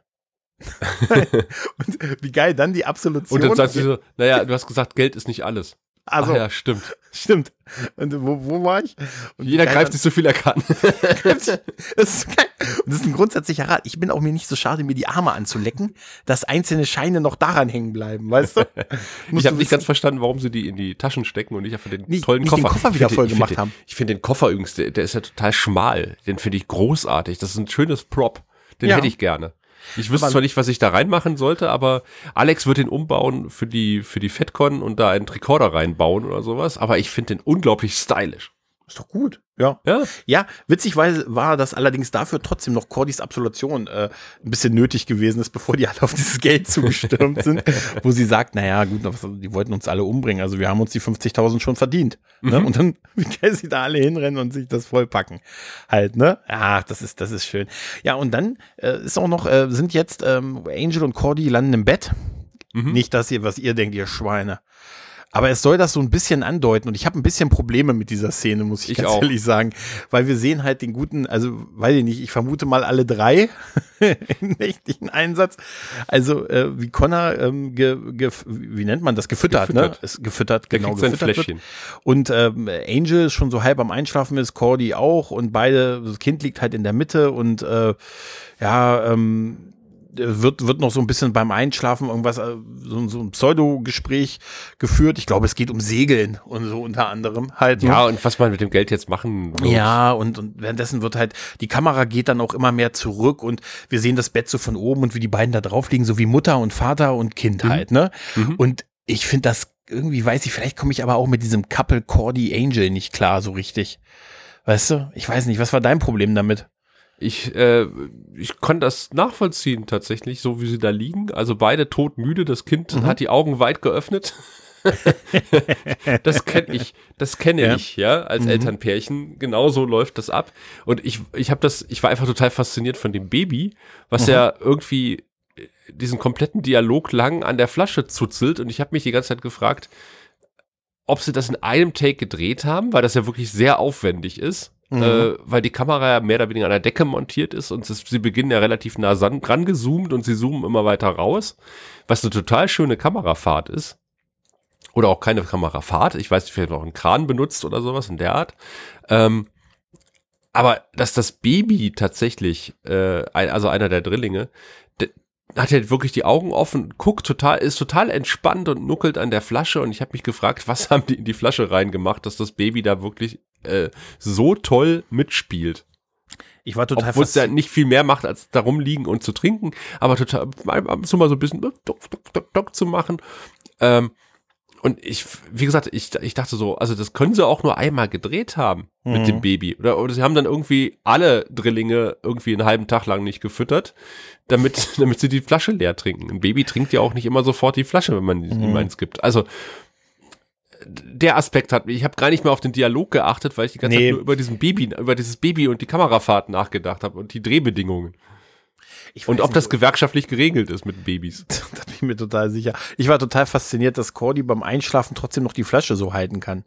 und wie geil dann die Absolution. Und dann sagst du so, naja, du hast gesagt, Geld ist nicht alles. also, Ach ja, stimmt. stimmt. Und wo, wo war ich? Und Jeder greift sich so viel er kann. Das ist geil. Und das ist ein grundsätzlicher Rat. Ich bin auch mir nicht so schade, mir die Arme anzulecken, dass einzelne Scheine noch daran hängen bleiben, weißt du? Ich habe nicht ganz verstanden, warum sie die in die Taschen stecken und nicht einfach den Nicht- tollen nicht den Koffer. Koffer Ich wieder finde- voll gemacht haben. Ich finde den Koffer übrigens, der, der ist ja total schmal. Den finde ich großartig. Das ist ein schönes Prop. Den Ja. hätte ich gerne. Ich wüsste zwar nicht, was ich da reinmachen sollte, aber Alex wird den umbauen für die, für die FedCon und da einen Tricorder reinbauen oder sowas. Aber ich finde den unglaublich stylisch. Ist doch gut. Ja. Ja, Ja, witzigweise war das allerdings dafür trotzdem noch Cordys Absolution äh, ein bisschen nötig gewesen ist, bevor die alle auf dieses Geld zugestürmt sind, wo sie sagt, naja, gut, die wollten uns alle umbringen, also wir haben uns die 50.000 schon verdient. Ne? Und dann, wie geil sie da alle hinrennen und sich das vollpacken. Halt, ne? Ach, das ist, das ist schön. Ja, und dann äh, ist auch noch, äh, sind jetzt ähm, Angel und Cordy landen im Bett. Mhm. Nicht das hier, was ihr denkt, ihr Schweine. Aber es soll das so ein bisschen andeuten und ich habe ein bisschen Probleme mit dieser Szene, muss ich, Ich ganz auch. ehrlich sagen. Weil wir sehen halt den guten, also weiß ich nicht, ich vermute mal alle drei im nächtlichen Einsatz. Also äh, wie Connor, ähm, ge, ge, wie nennt man das? Gefüttert, Gefüttert. ne? Ist gefüttert, Der genau, gefüttert wird. Und ähm, Angel ist schon so halb am Einschlafen ist, Cordy auch und beide, das Kind liegt halt in der Mitte und äh, ja, ähm, wird, wird noch so ein bisschen beim Einschlafen irgendwas, äh, so, so ein Pseudo-Gespräch geführt. Ich glaube, es geht um Segeln und so unter anderem halt. ne? Ja, und was man mit dem Geld jetzt machen muss. Ja, und, und währenddessen wird halt, die Kamera geht dann auch immer mehr zurück und wir sehen das Bett so von oben und wie die beiden da drauf liegen, so wie Mutter und Vater und Kind halt, ne? Mhm. Und ich finde das irgendwie, weiß ich, vielleicht komme ich aber auch mit diesem Couple Cordy Angel nicht klar so richtig. Weißt du? Ich weiß nicht, was war dein Problem damit? Ich, äh, ich konnte das nachvollziehen tatsächlich, so wie sie da liegen. Also beide todmüde, das Kind Mhm. hat die Augen weit geöffnet. das kenne ich, das kenne Ja. ich, ja, als Mhm. Elternpärchen. Genauso läuft das ab. Und ich, ich habe das, ich war einfach total fasziniert von dem Baby, was Mhm. ja irgendwie äh, diesen kompletten Dialog lang an der Flasche zuzelt. Und ich habe mich die ganze Zeit gefragt, ob sie das in einem Take gedreht haben, weil das ja wirklich sehr aufwendig ist. Mhm. Äh, weil die Kamera ja mehr oder weniger an der Decke montiert ist und es, sie beginnen ja relativ nah dran gezoomt und sie zoomen immer weiter raus, was eine total schöne Kamerafahrt ist. Oder auch keine Kamerafahrt, ich weiß nicht, vielleicht noch einen Kran benutzt oder sowas in der Art. Ähm, aber dass das Baby tatsächlich, äh, also einer der Drillinge, hat ja wirklich die Augen offen, guckt total, ist total entspannt und nuckelt an der Flasche und ich habe mich gefragt, was haben die in die Flasche reingemacht, dass das Baby da wirklich äh, so toll mitspielt. Ich war total Obwohl es ja nicht viel mehr macht, als da rumliegen und zu trinken, aber total, ab und zu mal so ein bisschen dock, dock, dock, dock zu machen. Ähm, und ich, wie gesagt, ich, ich dachte so, also das können sie auch nur einmal gedreht haben mit Mhm. dem Baby. Oder, oder sie haben dann irgendwie alle Drillinge irgendwie einen halben Tag lang nicht gefüttert, damit, damit sie die Flasche leer trinken. Ein Baby trinkt ja auch nicht immer sofort die Flasche, wenn man Mhm. ihm eins gibt. Also der Aspekt hat mich, ich habe gar nicht mehr auf den Dialog geachtet, weil ich die ganze Nee. Zeit nur über diesen Baby, über dieses Baby und die Kamerafahrt nachgedacht habe und die Drehbedingungen. Und ob das nicht, gewerkschaftlich geregelt ist mit Babys. da bin ich mir total sicher. Ich war total fasziniert, dass Cordy beim Einschlafen trotzdem noch die Flasche so halten kann.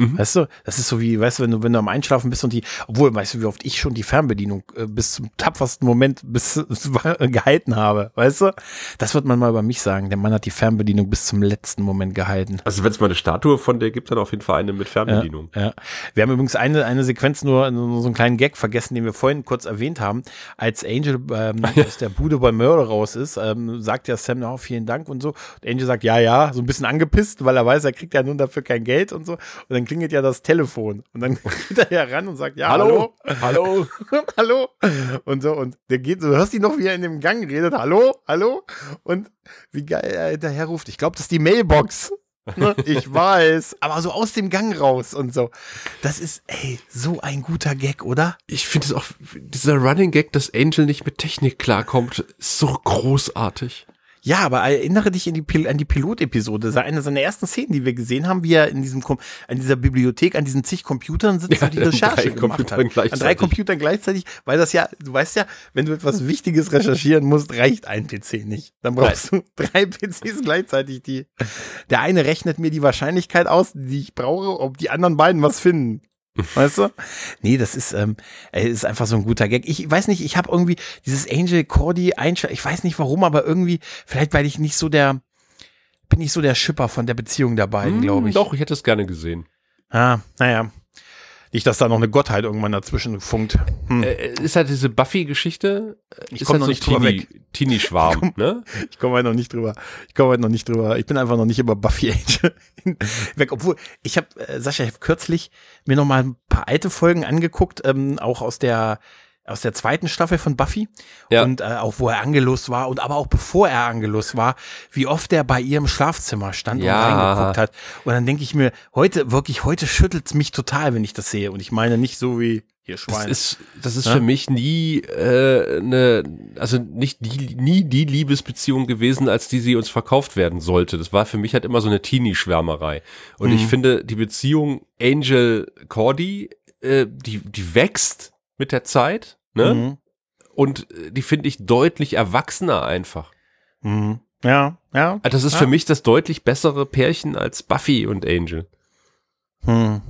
Mhm. Weißt du, das ist so wie, weißt du, wenn du, wenn du am Einschlafen bist und die, obwohl, weißt du, wie oft ich schon die Fernbedienung äh, bis zum tapfersten Moment bis äh, gehalten habe, weißt du? Das wird man mal über mich sagen. Der Mann hat die Fernbedienung bis zum letzten Moment gehalten. Also wenn es mal eine Statue von der gibt, dann auf jeden Fall eine mit Fernbedienung. Ja. Wir haben übrigens eine, eine Sequenz nur, nur so einen kleinen Gag vergessen, den wir vorhin kurz erwähnt haben. Als Angel ähm, aus der Bude bei Murder raus ist, ähm, sagt ja Sam, oh, vielen Dank und so. Und Angel sagt, ja, ja, so ein bisschen angepisst, weil er weiß, er kriegt ja nun dafür kein Geld und so. Und dann klingelt ja das Telefon. Und dann geht er ja ran und sagt, ja, hallo. Hallo? hallo. Und so, und der geht, so, du hörst ihn noch, wie er in dem Gang redet, hallo, hallo. Und wie geil er hinterher ruft. Ich glaube, das ist die Mailbox. Ne? Ich weiß, aber so aus dem Gang raus und so. Das ist, ey, so ein guter Gag, oder? Ich finde es auch, dieser Running Gag, dass Angel nicht mit Technik klarkommt, ist so großartig. Ja, aber erinnere dich die, an die Pilotepisode. Das war eine seiner ersten Szenen, die wir gesehen haben, wie er in diesem, an dieser Bibliothek, an diesen zig Computern sitzt Ja, und die an Recherche drei gemacht Computern hat. An drei. Computern gleichzeitig, weil das ja, du weißt ja, wenn du etwas Wichtiges recherchieren musst, reicht ein PC nicht. Dann brauchst du drei PCs gleichzeitig, die, der eine rechnet mir die Wahrscheinlichkeit aus, die ich brauche, ob die anderen beiden was finden. Weißt du? Nee, das ist, ähm, ist einfach so ein guter Gag. Ich weiß nicht, ich habe irgendwie dieses Angel Cordy Einschlag, ich weiß nicht warum, aber irgendwie, vielleicht weil ich nicht so der, bin ich so der Schipper von der Beziehung der beiden, Hm, glaube ich. Doch, ich hätte es gerne gesehen. Ah, naja. Nicht, dass da noch eine Gottheit irgendwann dazwischen funkt. Hm. Äh, ist halt diese Buffy-Geschichte. Ich ist komm halt noch so nicht drüber Teenie- Teenie-Schwarm, ne? Ich komme halt noch nicht drüber. Ich komme halt noch nicht drüber. Ich bin einfach noch nicht über Buffy Angel weg. Obwohl, ich habe, äh, Sascha, ich habe kürzlich mir noch mal ein paar alte Folgen angeguckt, ähm, auch aus der aus der zweiten Staffel von Buffy Ja. und äh, auch wo er Angelus war und aber auch bevor er Angelus war, wie oft er bei ihr im Schlafzimmer stand Ja. und reingeguckt hat. Und dann denke ich mir, heute wirklich, heute schüttelt's mich total, wenn ich das sehe. Und ich meine nicht so wie hier Das Schwein. ist, das ist Ja? für mich nie äh, eine, also nicht die, nie die Liebesbeziehung gewesen, als die sie uns verkauft werden sollte. Das war für mich halt immer so eine Teenie-Schwärmerei. Und ich Mhm. finde, die Beziehung Angel Cordy, äh, die, die wächst mit der Zeit, ne? Mhm. Und äh, die finde ich deutlich erwachsener einfach. Mhm. Ja, Ja. Das ist ja. für mich das deutlich bessere Pärchen als Buffy und Angel. Hm.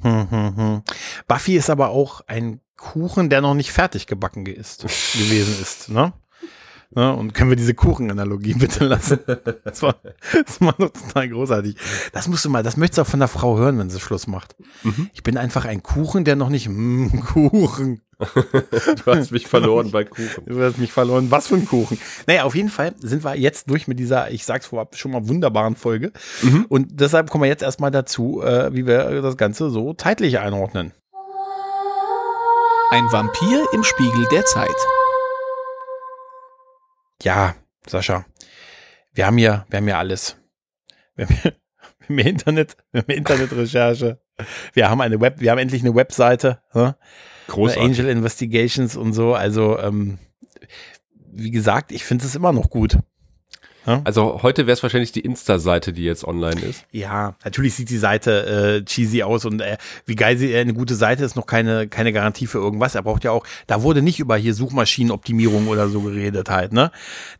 Hm, hm, hm. Buffy ist aber auch ein Kuchen, der noch nicht fertig gebacken ist, gewesen ist, ne? Ne? Und können wir diese Kuchenanalogie bitte lassen? Das war, das war noch total großartig. Das musst du mal, das möchtest du auch von der Frau hören, wenn sie Schluss macht. Mhm. Ich bin einfach ein Kuchen, der noch nicht, mm, Kuchen. Du hast mich verloren bei Kuchen. Du hast mich verloren. Was für ein Kuchen. Naja, auf jeden Fall sind wir jetzt durch mit dieser, ich sag's vorab, schon mal wunderbaren Folge. Mhm. Und deshalb kommen wir jetzt erstmal dazu, äh, wie wir das Ganze so zeitlich einordnen. Ein Vampir im Spiegel der Zeit. Ja, Sascha, wir haben ja, wir haben ja alles. Wir haben ja, wir haben ja Internet, wir haben Internetrecherche. Wir haben eine Web, wir haben endlich eine Webseite, ne? Großartig. Angel Investigations und so. Also, ähm, wie gesagt, ich finde es immer noch gut. Also heute wäre es wahrscheinlich die Insta-Seite, die jetzt online ist. Ja, natürlich sieht die Seite äh, cheesy aus und äh, wie geil sie äh, eine gute Seite ist, noch keine, keine Garantie für irgendwas. Er braucht ja auch, da wurde nicht über hier Suchmaschinenoptimierung oder so geredet halt, ne?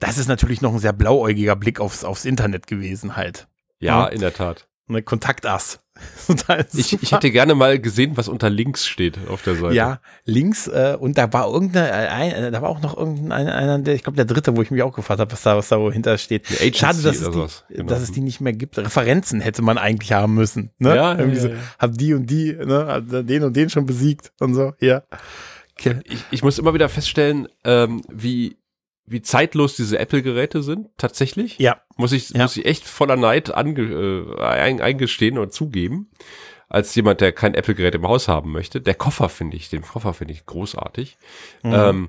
Das ist natürlich noch ein sehr blauäugiger Blick aufs, aufs Internet gewesen halt. Ja, Ja. in der Tat. Ne, Kontaktass. Ich, ich hätte gerne mal gesehen, was unter links steht auf der Seite. Ja, links äh, und da war irgendeine, äh, ein, äh, da war auch noch irgendein einer, der, ich glaube der dritte, wo ich mich auch gefragt habe, was da, was da wohl hinter steht. Eine Schade, dass es, die, sowas, genau. dass es die nicht mehr gibt. Referenzen hätte man eigentlich haben müssen. Ne? Ja, Irgendwie ja, so, ja. hab die und die, ne, hab den und den schon besiegt und so. Ja. Okay. Ich, ich muss immer wieder feststellen, ähm, wie, wie zeitlos diese Apple-Geräte sind, tatsächlich. Ja. Muss ich, Ja. muss ich echt voller Neid ange, äh, ein, eingestehen oder zugeben. Als jemand, der kein Apple-Gerät im Haus haben möchte. Der Koffer finde ich, den Koffer finde ich großartig. Mhm. Ähm,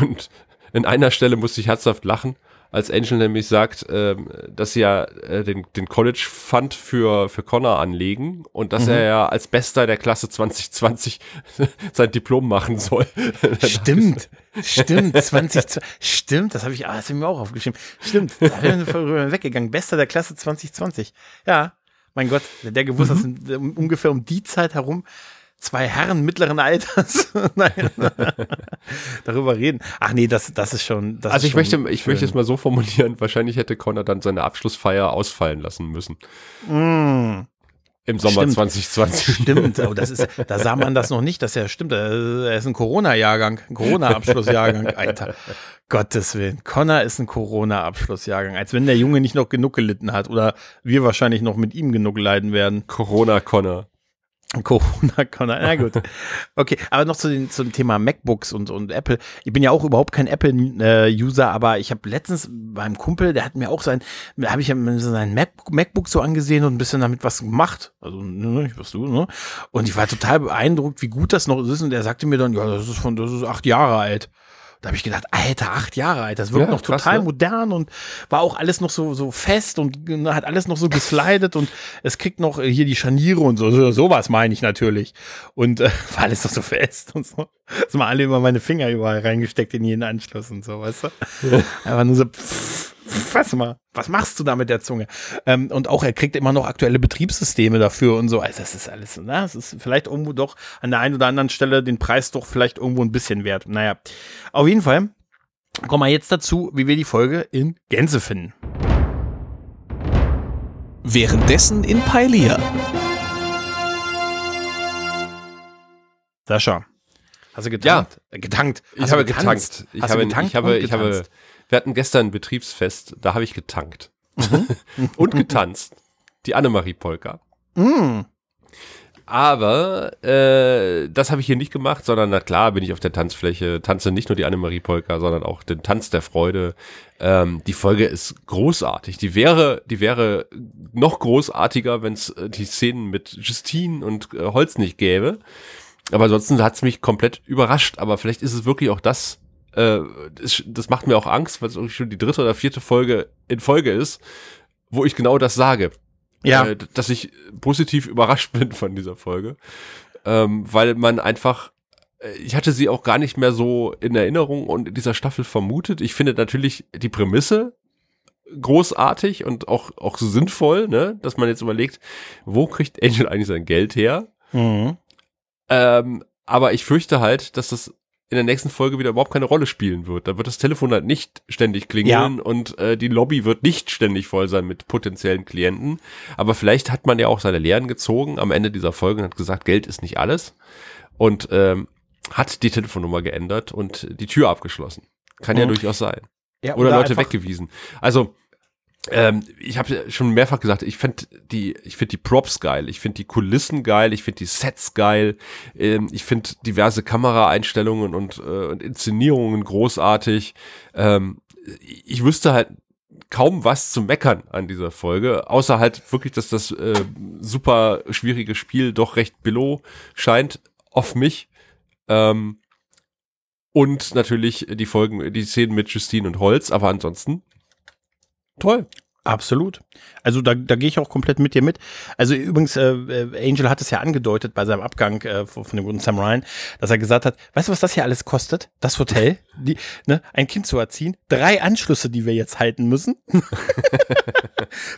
und in einer Stelle musste ich herzhaft lachen, als Angel nämlich sagt, ähm, dass sie ja äh, den, den College Fund für, für Connor anlegen und dass Mhm. er ja als Bester der Klasse 2020 sein Diplom machen soll. Stimmt, stimmt, 20, stimmt, das habe ich, ah, das hab ich mir auch aufgeschrieben. Stimmt, da bin ich vorüber weggegangen. Bester der Klasse 2020. Ja, mein Gott, der gewusst, dass in, um, ungefähr um die Zeit herum zwei Herren mittleren Alters Nein, darüber reden. Ach nee, das, das ist schon. Das Also ist ich möchte, schon ich schön. möchte es mal so formulieren, wahrscheinlich hätte Connor dann seine Abschlussfeier ausfallen lassen müssen. Mm. Im Sommer Stimmt. 2020. Stimmt, oh, das ist, da sah man das noch nicht, dass er stimmt. Er ist ein Corona-Jahrgang, ein Corona-Abschlussjahrgang, Alter. Gottes Willen. Connor ist ein Corona-Abschlussjahrgang. Als wenn der Junge nicht noch genug gelitten hat oder wir wahrscheinlich noch mit ihm genug leiden werden. Corona Connor. Corona, Connor, na gut. Okay, aber noch zu den, zum Thema MacBooks und, und Apple. Ich bin ja auch überhaupt kein Apple-User, aber ich habe letztens beim Kumpel, der hat mir auch sein, da habe ich sein Mac, MacBook so angesehen und ein bisschen damit was gemacht. Also, ne, was du, ne? Und ich war total beeindruckt, wie gut das noch ist. Und er sagte mir dann, ja, das ist von, das ist acht Jahre alt. Da habe ich gedacht, Alter, acht Jahre alt, das wirkt Ja, noch krass, total ne? modern und war auch alles noch so, so fest und ne, hat alles noch so geslidet und es kriegt noch äh, hier die Scharniere und so, so sowas meine ich natürlich. Und äh, war alles noch so fest und so. Das mal alle immer meine Finger überall reingesteckt in jeden Anschluss und so, weißt du? Einfach nur so, pff, fass mal, was machst du da mit der Zunge? Ähm, und auch er kriegt immer noch aktuelle Betriebssysteme dafür und so. Also das ist alles, na, es ist vielleicht irgendwo doch an der einen oder anderen Stelle den Preis doch vielleicht irgendwo ein bisschen wert. Naja, auf jeden Fall kommen wir jetzt dazu, wie wir die Folge in Gänze finden. Währenddessen in Pailia. Sascha, hast du getankt? Äh, getankt. Ich Hast habe du getanzt? getankt. Ich habe, getankt ich habe, ich habe? Wir hatten gestern ein Betriebsfest, da habe ich getankt. Und getanzt. Die Annemarie Polka. Mm. Aber äh, das habe ich hier nicht gemacht, sondern na klar bin ich auf der Tanzfläche, tanze nicht nur die Annemarie Polka, sondern auch den Tanz der Freude. Ähm, die Folge ist großartig. Die wäre, die wäre noch großartiger, wenn es äh, die Szenen mit Justine und äh, Holz nicht gäbe. Aber ansonsten hat's mich komplett überrascht. Aber vielleicht ist es wirklich auch das. Äh, das, das macht mir auch Angst, weil es schon die dritte oder vierte Folge in Folge ist, wo ich genau das sage Ja. äh, dass ich positiv überrascht bin von dieser Folge, ähm, weil man einfach, äh, ich hatte sie auch gar nicht mehr so in Erinnerung und in dieser Staffel vermutet. Ich finde natürlich die Prämisse großartig und auch, auch so sinnvoll, ne, dass man jetzt überlegt, wo kriegt Angel eigentlich sein Geld her? Mhm. Ähm, aber ich fürchte halt, dass das in der nächsten Folge wieder überhaupt keine Rolle spielen wird. Da wird das Telefon halt nicht ständig klingeln Ja. und äh, die Lobby wird nicht ständig voll sein mit potenziellen Klienten. Aber vielleicht hat man ja auch seine Lehren gezogen am Ende dieser Folge und hat gesagt, Geld ist nicht alles. Und ähm, hat die Telefonnummer geändert und die Tür abgeschlossen. Kann ja Mhm. durchaus sein. Ja, Oder Leute einfach- weggewiesen. Also, ähm, ich habe schon mehrfach gesagt, ich finde die, ich finde die Props geil, ich finde die Kulissen geil, ich finde die Sets geil, ähm, ich finde diverse Kameraeinstellungen und, äh, und Inszenierungen großartig. Ähm, ich wüsste halt kaum was zu meckern an dieser Folge, außer halt wirklich, dass das äh, super schwierige Spiel doch recht below scheint auf mich. Ähm, und natürlich die Folgen, die Szenen mit Justine und Holz, aber ansonsten toll. Absolut. Also da, da gehe ich auch komplett mit dir mit. Also übrigens, äh, äh, Angel hat es ja angedeutet bei seinem Abgang äh, von, von dem guten Sam Ryan, dass er gesagt hat, weißt du, was das hier alles kostet? Das Hotel, die, ne, ein Kind zu erziehen, drei Anschlüsse, die wir jetzt halten müssen.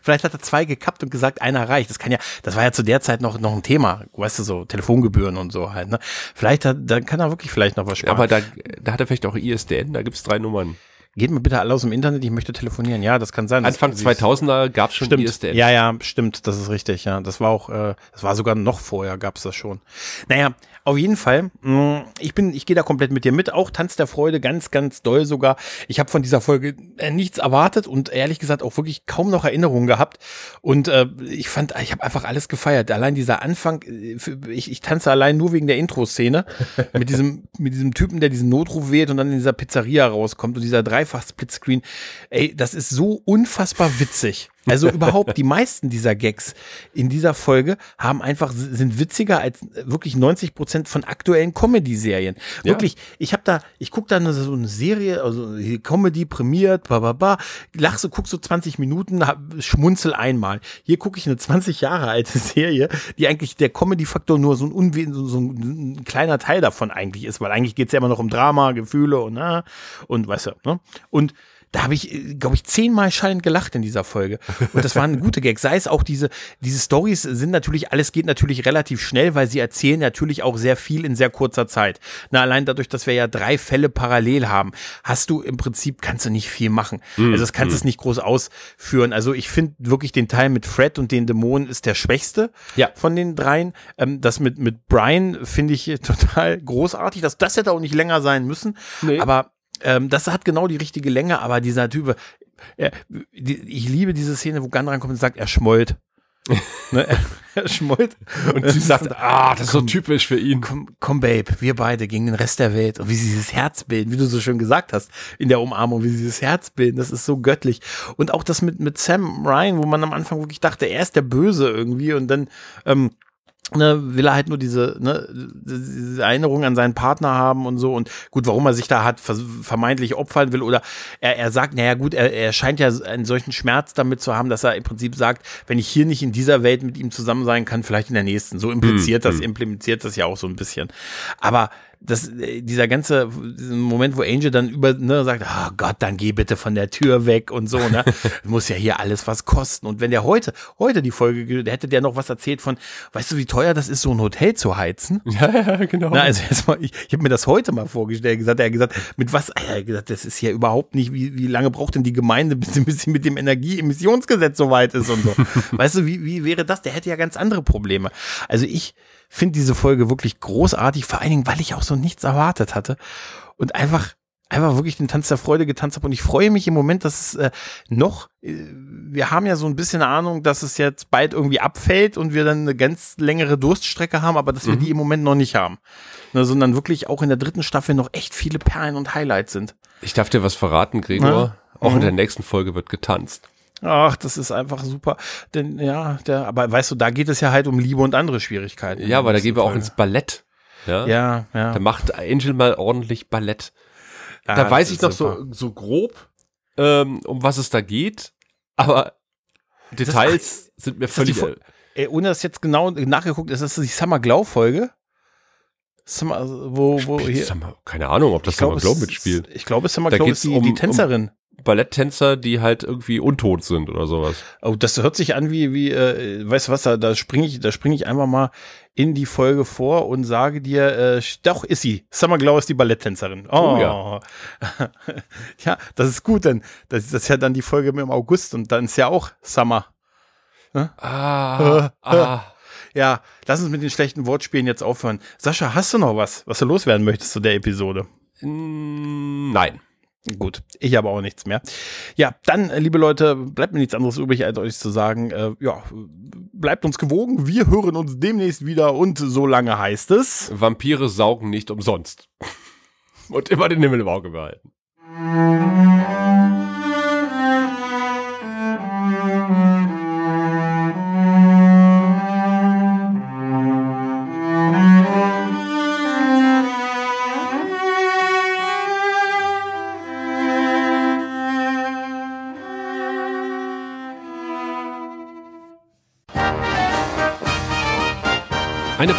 Vielleicht hat er zwei gekappt und gesagt, einer reicht. Das kann ja, das war ja zu der Zeit noch, noch ein Thema, weißt du, so Telefongebühren und so halt. Ne? Vielleicht hat, dann kann er wirklich vielleicht noch was sparen. Aber da, da hat er vielleicht auch ISDN, da gibt's drei Nummern. Geht mir bitte alle aus dem Internet, ich möchte telefonieren. Ja, das kann sein. Anfang sie- 2000er gab's schon Stimmt. ISDN. Ja, ja, stimmt. Das ist richtig. Ja, das war auch, äh, das war sogar noch vorher gab's das schon. Naja, auf jeden Fall. Mh, ich bin, ich gehe da komplett mit dir mit. Auch Tanz der Freude, ganz, ganz doll sogar. Ich habe von dieser Folge äh, nichts erwartet und ehrlich gesagt auch wirklich kaum noch Erinnerungen gehabt. Und äh, ich fand, ich habe einfach alles gefeiert. Allein dieser Anfang, äh, ich, ich tanze allein nur wegen der Intro-Szene mit diesem, mit diesem Typen, der diesen Notruf wählt und dann in dieser Pizzeria rauskommt und dieser Dreifach-Splitscreen. Ey, das ist so unfassbar witzig. Also überhaupt die meisten dieser Gags in dieser Folge haben einfach sind witziger als wirklich 90 Prozent von aktuellen Comedy-Serien. Ja. Wirklich, ich habe da, ich guck da eine, so eine Serie, also Comedy prämiert, ba ba ba, lach so, guck so 20 Minuten, hab, schmunzel einmal. Hier gucke ich eine 20 Jahre alte Serie, die eigentlich der Comedy-Faktor nur so ein, unwe so, so ein, ein kleiner Teil davon eigentlich ist, weil eigentlich geht's ja immer noch um Drama, Gefühle und na, und weißt du, ne? Und da habe ich, glaube ich, zehnmal schallend gelacht in dieser Folge. Und das waren gute Gags. Sei es auch diese, diese Stories sind natürlich, alles geht natürlich relativ schnell, weil sie erzählen natürlich auch sehr viel in sehr kurzer Zeit. Na, allein dadurch, dass wir ja drei Fälle parallel haben, hast du im Prinzip, kannst du nicht viel machen. Also das kannst du es nicht groß ausführen. Also ich finde wirklich den Teil mit Fred und den Dämonen ist der schwächste Ja. von den dreien. Ähm, das mit, mit Brian finde ich total großartig. Das, das hätte auch nicht länger sein müssen. Nee. Aber ähm, das hat genau die richtige Länge, aber dieser Typ, äh, die, ich liebe diese Szene, wo Gunn rankommt und sagt, er schmollt. ne, er, er schmollt. Und sie sagt, ah, das ist so typisch für ihn. Komm, komm, Babe, wir beide gegen den Rest der Welt. Und wie sie dieses Herz bilden, wie du so schön gesagt hast, in der Umarmung, wie sie dieses Herz bilden, das ist so göttlich. Und auch das mit, mit Sam Ryan, wo man am Anfang wirklich dachte, er ist der Böse irgendwie und dann, ähm, ne, will er halt nur diese, ne, diese Erinnerung an seinen Partner haben und so. Und gut, warum er sich da hat vermeintlich opfern will oder er, er sagt, naja gut, er, er scheint ja einen solchen Schmerz damit zu haben, dass er im Prinzip sagt, wenn ich hier nicht in dieser Welt mit ihm zusammen sein kann, vielleicht in der nächsten. So impliziert das, implementiert das ja auch so ein bisschen. Aber das, äh, dieser ganze Moment, wo Angel dann über, ne, sagt, oh Gott, dann geh bitte von der Tür weg und so, ne, muss ja hier alles was kosten. Und wenn der heute, heute die Folge, ge- der hätte der noch was erzählt von, weißt du, wie teuer das ist, so ein Hotel zu heizen? Ja, ja, genau. Na, also erstmal, ich, ich habe mir das heute mal vorgestellt, gesagt, er hat gesagt, mit was, er hat gesagt, das ist ja überhaupt nicht, wie, wie lange braucht denn die Gemeinde, bis bis sie mit dem Energieemissionsgesetz so weit ist und so. weißt du, wie, wie wäre das? Der hätte ja ganz andere Probleme. Also ich finde diese Folge wirklich großartig, vor allen Dingen, weil ich auch so nichts erwartet hatte und einfach einfach wirklich den Tanz der Freude getanzt habe und ich freue mich im Moment, dass es äh, noch, äh, wir haben ja so ein bisschen Ahnung, dass es jetzt bald irgendwie abfällt und wir dann eine ganz längere Durststrecke haben, aber dass wir die im Moment noch nicht haben, ne, sondern wirklich auch in der dritten Staffel noch echt viele Perlen und Highlights sind. Ich darf dir was verraten, Gregor. Ja. Auch in Mhm. der nächsten Folge wird getanzt. Ach, das ist einfach super. Denn ja, der, aber weißt du, da geht es ja halt um Liebe und andere Schwierigkeiten. Ja, aber da Das gehen wir auch ins Ballett. Ja. Ja, ja. Da macht Angel mal ordentlich Ballett. ja da das weiß ich noch super. so, so grob, ähm, um was es da geht, aber Details sind mir das völlig. Ey, ohne das jetzt genau nachgeguckt, ist das die Summer Glow Folge? Summer, also, wo, wo Spielt hier. Summer- keine Ahnung, ob das Summer es Glow ist- mitspielt. Ich glaube, Summer Da Glow geht's ist die, um- die um- Tänzerin. Balletttänzer, die halt irgendwie untot sind oder sowas. Oh, das hört sich an wie, wie, äh, weißt du was, da, da springe ich, da springe ich einfach mal in die Folge vor und sage dir, äh, doch ist sie. Summer Glow ist die Balletttänzerin. Oh, Oh ja. ja, das ist gut, denn das, das ist ja dann die Folge im August und dann ist ja auch Summer. Ah, ah. Ja, lass uns mit den schlechten Wortspielen jetzt aufhören. Sascha, hast du noch was, was du loswerden möchtest zu der Episode? Nein. Gut, ich habe auch nichts mehr. Ja, dann, äh, liebe Leute, bleibt mir nichts anderes übrig, als euch zu sagen, äh, ja, bleibt uns gewogen. Wir hören uns demnächst wieder und so lange heißt es. Vampire saugen nicht umsonst. Und immer den Himmel im Auge behalten.